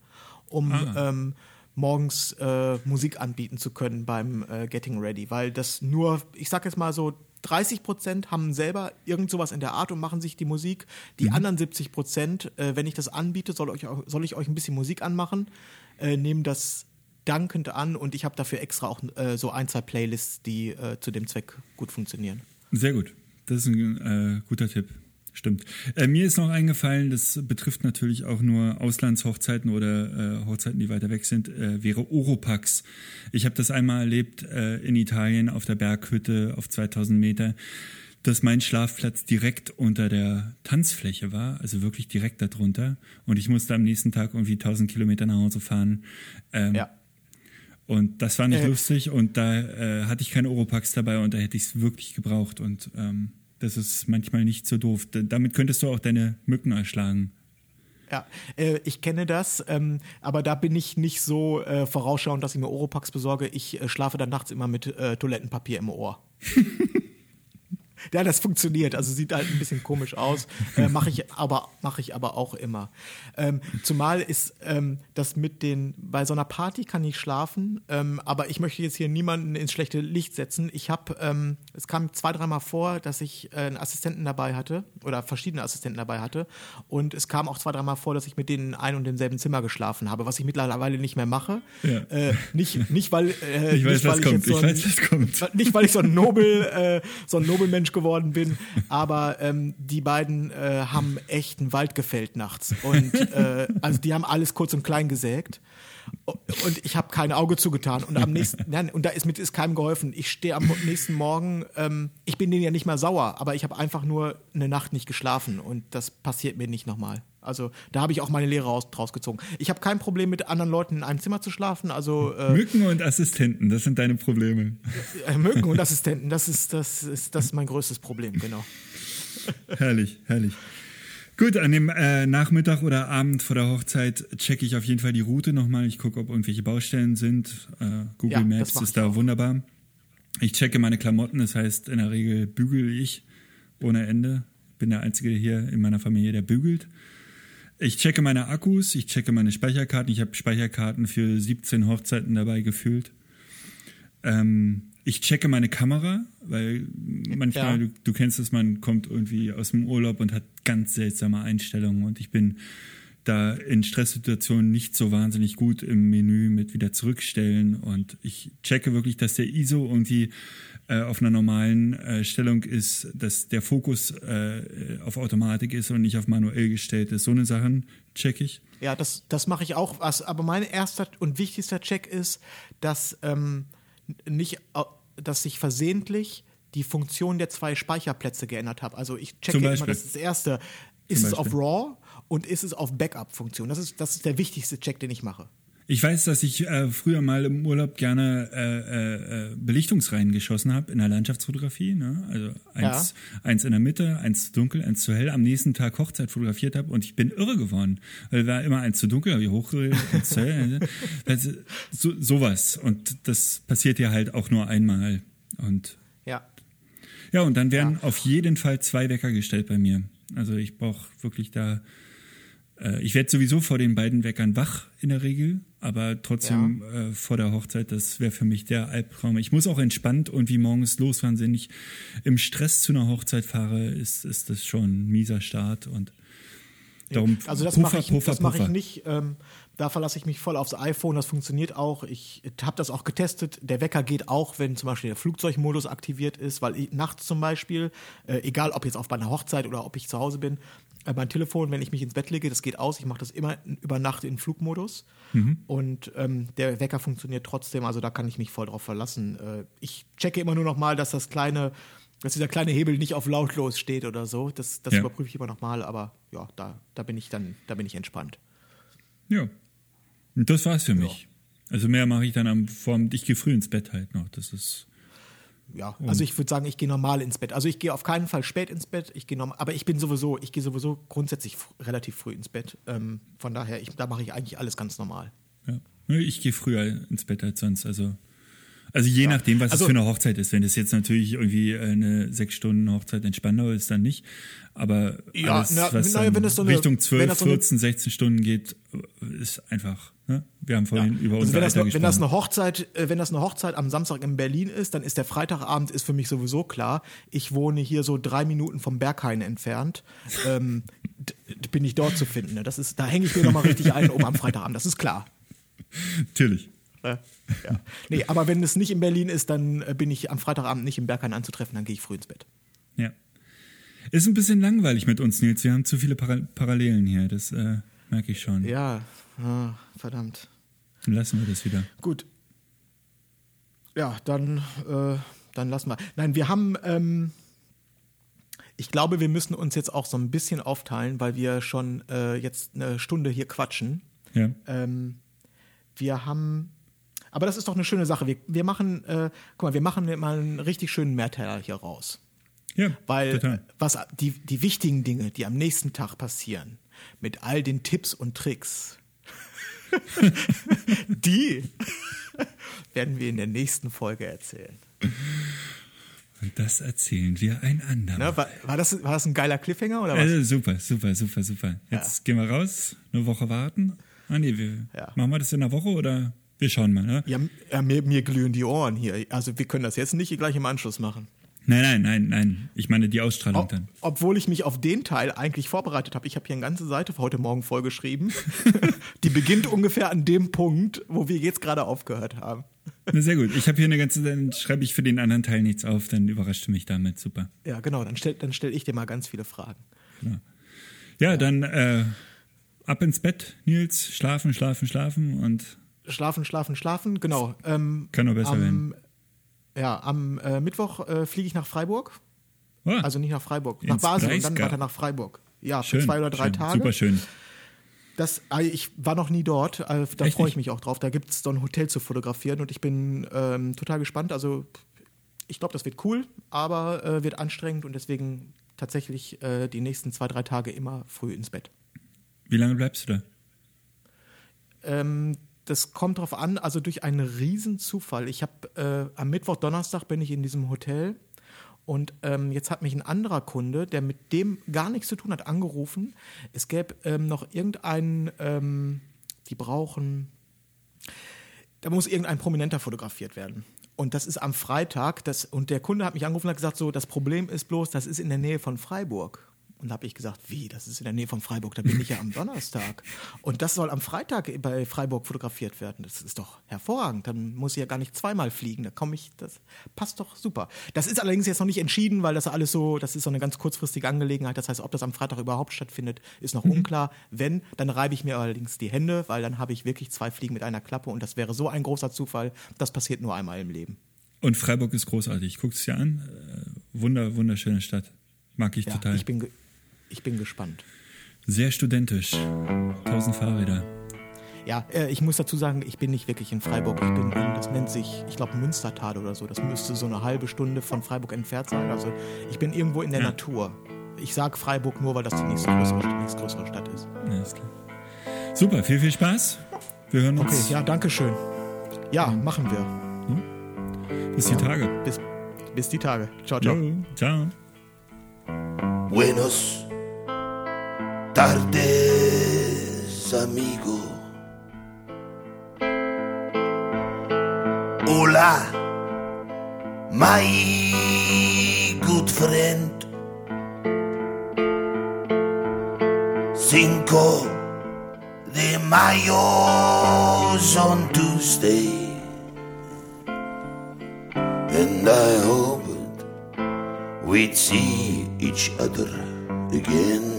Speaker 1: um ah. ähm, morgens äh, Musik anbieten zu können beim äh, Getting Ready, weil das nur, ich sag jetzt mal so, 30 Prozent haben selber irgend sowas in der Art und machen sich die Musik. Die mhm. anderen 70 Prozent, äh, wenn ich das anbiete, soll, euch, soll ich euch ein bisschen Musik anmachen, äh, nehmen das dankend an und ich habe dafür extra auch äh, so ein, zwei Playlists, die äh, zu dem Zweck gut funktionieren.
Speaker 2: Sehr gut. Das ist ein guter Tipp. Stimmt. Äh, mir ist noch eingefallen, das betrifft natürlich auch nur Auslandshochzeiten oder äh, Hochzeiten, die weiter weg sind, äh, wäre Oropax. Ich habe das einmal erlebt äh, in Italien auf der Berghütte auf 2000 Meter, dass mein Schlafplatz direkt unter der Tanzfläche war, also wirklich direkt darunter. Und ich musste am nächsten Tag irgendwie 1000 Kilometer nach Hause fahren. Ähm, ja. Und das war nicht äh. lustig und da äh, hatte ich keine Oropax dabei und da hätte ich es wirklich gebraucht und ähm, das ist manchmal nicht so doof. Damit könntest du auch deine Mücken erschlagen.
Speaker 1: Ja, äh, ich kenne das, ähm, aber da bin ich nicht so äh, vorausschauend, dass ich mir Oropax besorge. Ich äh, schlafe dann nachts immer mit äh, Toilettenpapier im Ohr. Ja, das funktioniert. Also sieht halt ein bisschen komisch aus. Äh, mache ich aber mache ich aber auch immer. Ähm, zumal ist ähm, das mit den bei so einer Party kann ich schlafen, ähm, aber ich möchte jetzt hier niemanden ins schlechte Licht setzen. Ich habe ähm, es kam zwei dreimal vor, dass ich äh, einen Assistenten dabei hatte oder verschiedene Assistenten dabei hatte und es kam auch zwei dreimal vor, dass ich mit denen in ein und demselben Zimmer geschlafen habe, was ich mittlerweile nicht mehr mache. Ja. Äh, nicht nicht weil äh, ich weiß, nicht, weil ich kommt. so ein, ich weiß, was kommt. nicht weil ich so ein Nobel äh, so ein Nobelmensch geworden bin, aber ähm, die beiden äh, haben echt einen Wald gefällt nachts. Und äh, also die haben alles kurz und klein gesägt. Und ich habe kein Auge zugetan. Und am nächsten, nein, und da ist mit ist keinem geholfen. Ich stehe am nächsten Morgen, ähm, ich bin denen ja nicht mehr sauer, aber ich habe einfach nur eine Nacht nicht geschlafen und das passiert mir nicht nochmal. Also da habe ich auch meine Lehre raus, draus gezogen. Ich habe kein Problem mit anderen Leuten in einem Zimmer zu schlafen. Also
Speaker 2: äh, Mücken und Assistenten, das sind deine Probleme.
Speaker 1: Äh, Mücken und Assistenten, das ist das ist das ist mein größtes Problem, genau.
Speaker 2: herrlich, herrlich. Gut, an dem äh, Nachmittag oder Abend vor der Hochzeit checke ich auf jeden Fall die Route nochmal. Ich gucke, ob irgendwelche Baustellen sind. Äh, Google ja, Maps ist da auch. wunderbar. Ich checke meine Klamotten, das heißt, in der Regel bügel ich ohne Ende. Bin der Einzige hier in meiner Familie, der bügelt. Ich checke meine Akkus, ich checke meine Speicherkarten. Ich habe Speicherkarten für 17 Hochzeiten dabei gefüllt. Ähm, ich checke meine Kamera, weil manchmal, ja. du, du, kennst es, man kommt irgendwie aus dem Urlaub und hat ganz seltsame Einstellungen und ich bin da in Stresssituationen nicht so wahnsinnig gut im Menü mit wieder zurückstellen und ich checke wirklich, dass der ISO irgendwie äh, auf einer normalen äh, Stellung ist, dass der Fokus äh, auf Automatik ist und nicht auf manuell gestellt ist. So eine Sachen check ich.
Speaker 1: Ja, das, das mache ich auch. Was, aber mein erster und wichtigster Check ist, dass ähm, nicht, dass sich versehentlich die Funktion der zwei Speicherplätze geändert habe. Also ich checke immer, das ist das erste. Ist es auf RAW und ist es auf Backup-Funktion? Das ist, das ist der wichtigste Check, den ich mache.
Speaker 2: Ich weiß, dass ich äh, früher mal im Urlaub gerne äh, äh, Belichtungsreihen geschossen habe in der Landschaftsfotografie. Ne? Also eins, ja. eins in der Mitte, eins zu dunkel, eins zu hell. Am nächsten Tag Hochzeit fotografiert habe und ich bin irre geworden. Weil war immer eins zu dunkel, habe ich hochgeregt, eins zu hell. Also, so, sowas. Und das passiert ja halt auch nur einmal. Und
Speaker 1: ja.
Speaker 2: Ja, und dann werden ja. auf jeden Fall zwei Wecker gestellt bei mir. Also ich brauche wirklich da äh, ich werde sowieso vor den beiden Weckern wach in der Regel, aber trotzdem ja. äh, vor der Hochzeit, das wäre für mich der Albtraum. Ich muss auch entspannt und wie morgens losfahren, wenn ich im Stress zu einer Hochzeit fahre, ist, ist das schon ein mieser Start und darum
Speaker 1: Also das mache ich, Puffer, das mach ich nicht. Ähm, da verlasse ich mich voll aufs iPhone, das funktioniert auch. Ich habe das auch getestet. Der Wecker geht auch, wenn zum Beispiel der Flugzeugmodus aktiviert ist, weil ich, nachts zum Beispiel, äh, egal ob jetzt auf meiner Hochzeit oder ob ich zu Hause bin, äh, mein Telefon, wenn ich mich ins Bett lege, das geht aus. Ich mache das immer über Nacht in Flugmodus. Mhm. Und ähm, der Wecker funktioniert trotzdem, also da kann ich mich voll drauf verlassen. Äh, ich checke immer nur noch mal, dass das kleine, dass dieser kleine Hebel nicht auf lautlos steht oder so. Das, das ja. überprüfe ich immer noch mal, aber ja, da, da bin ich dann, da bin ich entspannt.
Speaker 2: Ja. Und das war's für mich. Ja. Also mehr mache ich dann am Form, ich gehe früh ins Bett halt noch. Das ist
Speaker 1: ja, also ich würde sagen, ich gehe normal ins Bett. Also ich gehe auf keinen Fall spät ins Bett. Ich gehe aber ich bin sowieso, ich gehe sowieso grundsätzlich relativ früh ins Bett. Ähm, von daher, ich, da mache ich eigentlich alles ganz normal.
Speaker 2: Ja, ich gehe früher ins Bett als sonst. Also also je ja. nachdem, was also, es für eine Hochzeit ist. Wenn das jetzt natürlich irgendwie eine sechs Stunden Hochzeit in Spandau ist, dann nicht. Aber ja, alles, na, was na, wenn so eine, Richtung 12, so 14, 16 Stunden geht, ist einfach. Ne? Wir haben vorhin ja. über also
Speaker 1: wenn das, wenn das eine Hochzeit, äh, wenn das eine Hochzeit am Samstag in Berlin ist, dann ist der Freitagabend ist für mich sowieso klar. Ich wohne hier so drei Minuten vom Berghain entfernt. ähm, bin ich dort zu finden. Ne? Das ist, da hänge ich mir noch mal richtig ein um am Freitagabend. Das ist klar.
Speaker 2: Natürlich.
Speaker 1: Ne? Ja. Nee, aber wenn es nicht in Berlin ist, dann äh, bin ich am Freitagabend nicht im Berghain anzutreffen, dann gehe ich früh ins Bett.
Speaker 2: Ja. Ist ein bisschen langweilig mit uns, Nils. Wir haben zu viele Para Parallelen hier, das äh, merke ich schon.
Speaker 1: Ja, oh, verdammt.
Speaker 2: Dann lassen wir das wieder.
Speaker 1: Gut. Ja, dann, äh, dann lassen wir. Nein, wir haben. Ähm, ich glaube, wir müssen uns jetzt auch so ein bisschen aufteilen, weil wir schon äh, jetzt eine Stunde hier quatschen.
Speaker 2: Ja.
Speaker 1: Ähm, wir haben aber das ist doch eine schöne Sache. Wir, wir machen, äh, guck mal, wir machen mal einen richtig schönen Mehrteiler hier raus.
Speaker 2: Ja,
Speaker 1: Weil total. was die, die wichtigen Dinge, die am nächsten Tag passieren, mit all den Tipps und Tricks, die werden wir in der nächsten Folge erzählen.
Speaker 2: Und das erzählen wir einander.
Speaker 1: Na, war, war, das, war das ein geiler Cliffhanger oder was?
Speaker 2: Äh, super, super, super, super. Jetzt ja. gehen wir raus, eine Woche warten. Ah nee, wir, ja. machen wir das in einer Woche oder? Wir schauen mal, ne?
Speaker 1: Ja, ja mir, mir glühen die Ohren hier. Also wir können das jetzt nicht gleich im Anschluss machen.
Speaker 2: Nein, nein, nein, nein. Ich meine die Ausstrahlung Ob, dann.
Speaker 1: Obwohl ich mich auf den Teil eigentlich vorbereitet habe. Ich habe hier eine ganze Seite für heute Morgen vollgeschrieben. die beginnt ungefähr an dem Punkt, wo wir jetzt gerade aufgehört haben.
Speaker 2: Na, sehr gut. Ich habe hier eine ganze, dann schreibe ich für den anderen Teil nichts auf, dann überrascht du mich damit. Super.
Speaker 1: Ja, genau. Dann stelle dann stell ich dir mal ganz viele Fragen.
Speaker 2: Ja, ja dann äh, ab ins Bett, Nils. Schlafen, schlafen, schlafen und
Speaker 1: Schlafen, schlafen, schlafen, genau. Ähm,
Speaker 2: Kann nur besser am, werden.
Speaker 1: Ja, am äh, Mittwoch äh, fliege ich nach Freiburg. Oh. Also nicht nach Freiburg, nach Basel Breisgau. und dann weiter nach Freiburg. Ja, schön, für zwei oder drei
Speaker 2: schön,
Speaker 1: Tage.
Speaker 2: Super schön.
Speaker 1: Das, äh, ich war noch nie dort, äh, da freue ich mich auch drauf. Da gibt es so ein Hotel zu fotografieren und ich bin ähm, total gespannt. Also ich glaube, das wird cool, aber äh, wird anstrengend und deswegen tatsächlich äh, die nächsten zwei, drei Tage immer früh ins Bett.
Speaker 2: Wie lange bleibst du da?
Speaker 1: Ähm, das kommt drauf an, also durch einen Riesenzufall. Ich habe äh, am Mittwoch, Donnerstag bin ich in diesem Hotel und ähm, jetzt hat mich ein anderer Kunde, der mit dem gar nichts zu tun hat, angerufen. Es gäbe ähm, noch irgendeinen, ähm, die brauchen, da muss irgendein Prominenter fotografiert werden. Und das ist am Freitag. Das, und der Kunde hat mich angerufen und hat gesagt: So, das Problem ist bloß, das ist in der Nähe von Freiburg. Und habe ich gesagt, wie, das ist in der Nähe von Freiburg, da bin ich ja am Donnerstag. Und das soll am Freitag bei Freiburg fotografiert werden. Das ist doch hervorragend. Dann muss ich ja gar nicht zweimal fliegen. Da komme ich, das passt doch super. Das ist allerdings jetzt noch nicht entschieden, weil das alles so, das ist so eine ganz kurzfristige Angelegenheit. Das heißt, ob das am Freitag überhaupt stattfindet, ist noch unklar. Wenn, dann reibe ich mir allerdings die Hände, weil dann habe ich wirklich zwei Fliegen mit einer Klappe und das wäre so ein großer Zufall. Das passiert nur einmal im Leben.
Speaker 2: Und Freiburg ist großartig. Guckt es dir an. Äh, wunder, wunderschöne Stadt. Mag ich
Speaker 1: Ja,
Speaker 2: total.
Speaker 1: ich bin, ich bin gespannt.
Speaker 2: Sehr studentisch. Tausend Fahrräder.
Speaker 1: Ja, äh, ich muss dazu sagen, ich bin nicht wirklich in Freiburg. Ich bin in, das nennt sich, ich glaube, Münstertal oder so. Das müsste so eine halbe Stunde von Freiburg entfernt sein. Also ich bin irgendwo in der
Speaker 2: Ja.
Speaker 1: Natur. Ich sage Freiburg nur, weil das die nächstgrößere, die nächstgrößere Stadt ist.
Speaker 2: Ja, ist klar. Super, viel, viel Spaß. Wir hören
Speaker 1: Okay,
Speaker 2: uns
Speaker 1: ja, danke schön. Ja, machen wir.
Speaker 2: bis die Tage.
Speaker 1: Bis, bis die Tage. Ciao, ciao.
Speaker 2: Jo, ciao.
Speaker 3: Buenos tardes, amigo. Hola, my good friend. Cinco de Mayo's on Tuesday. And I hoped we'd see each other again.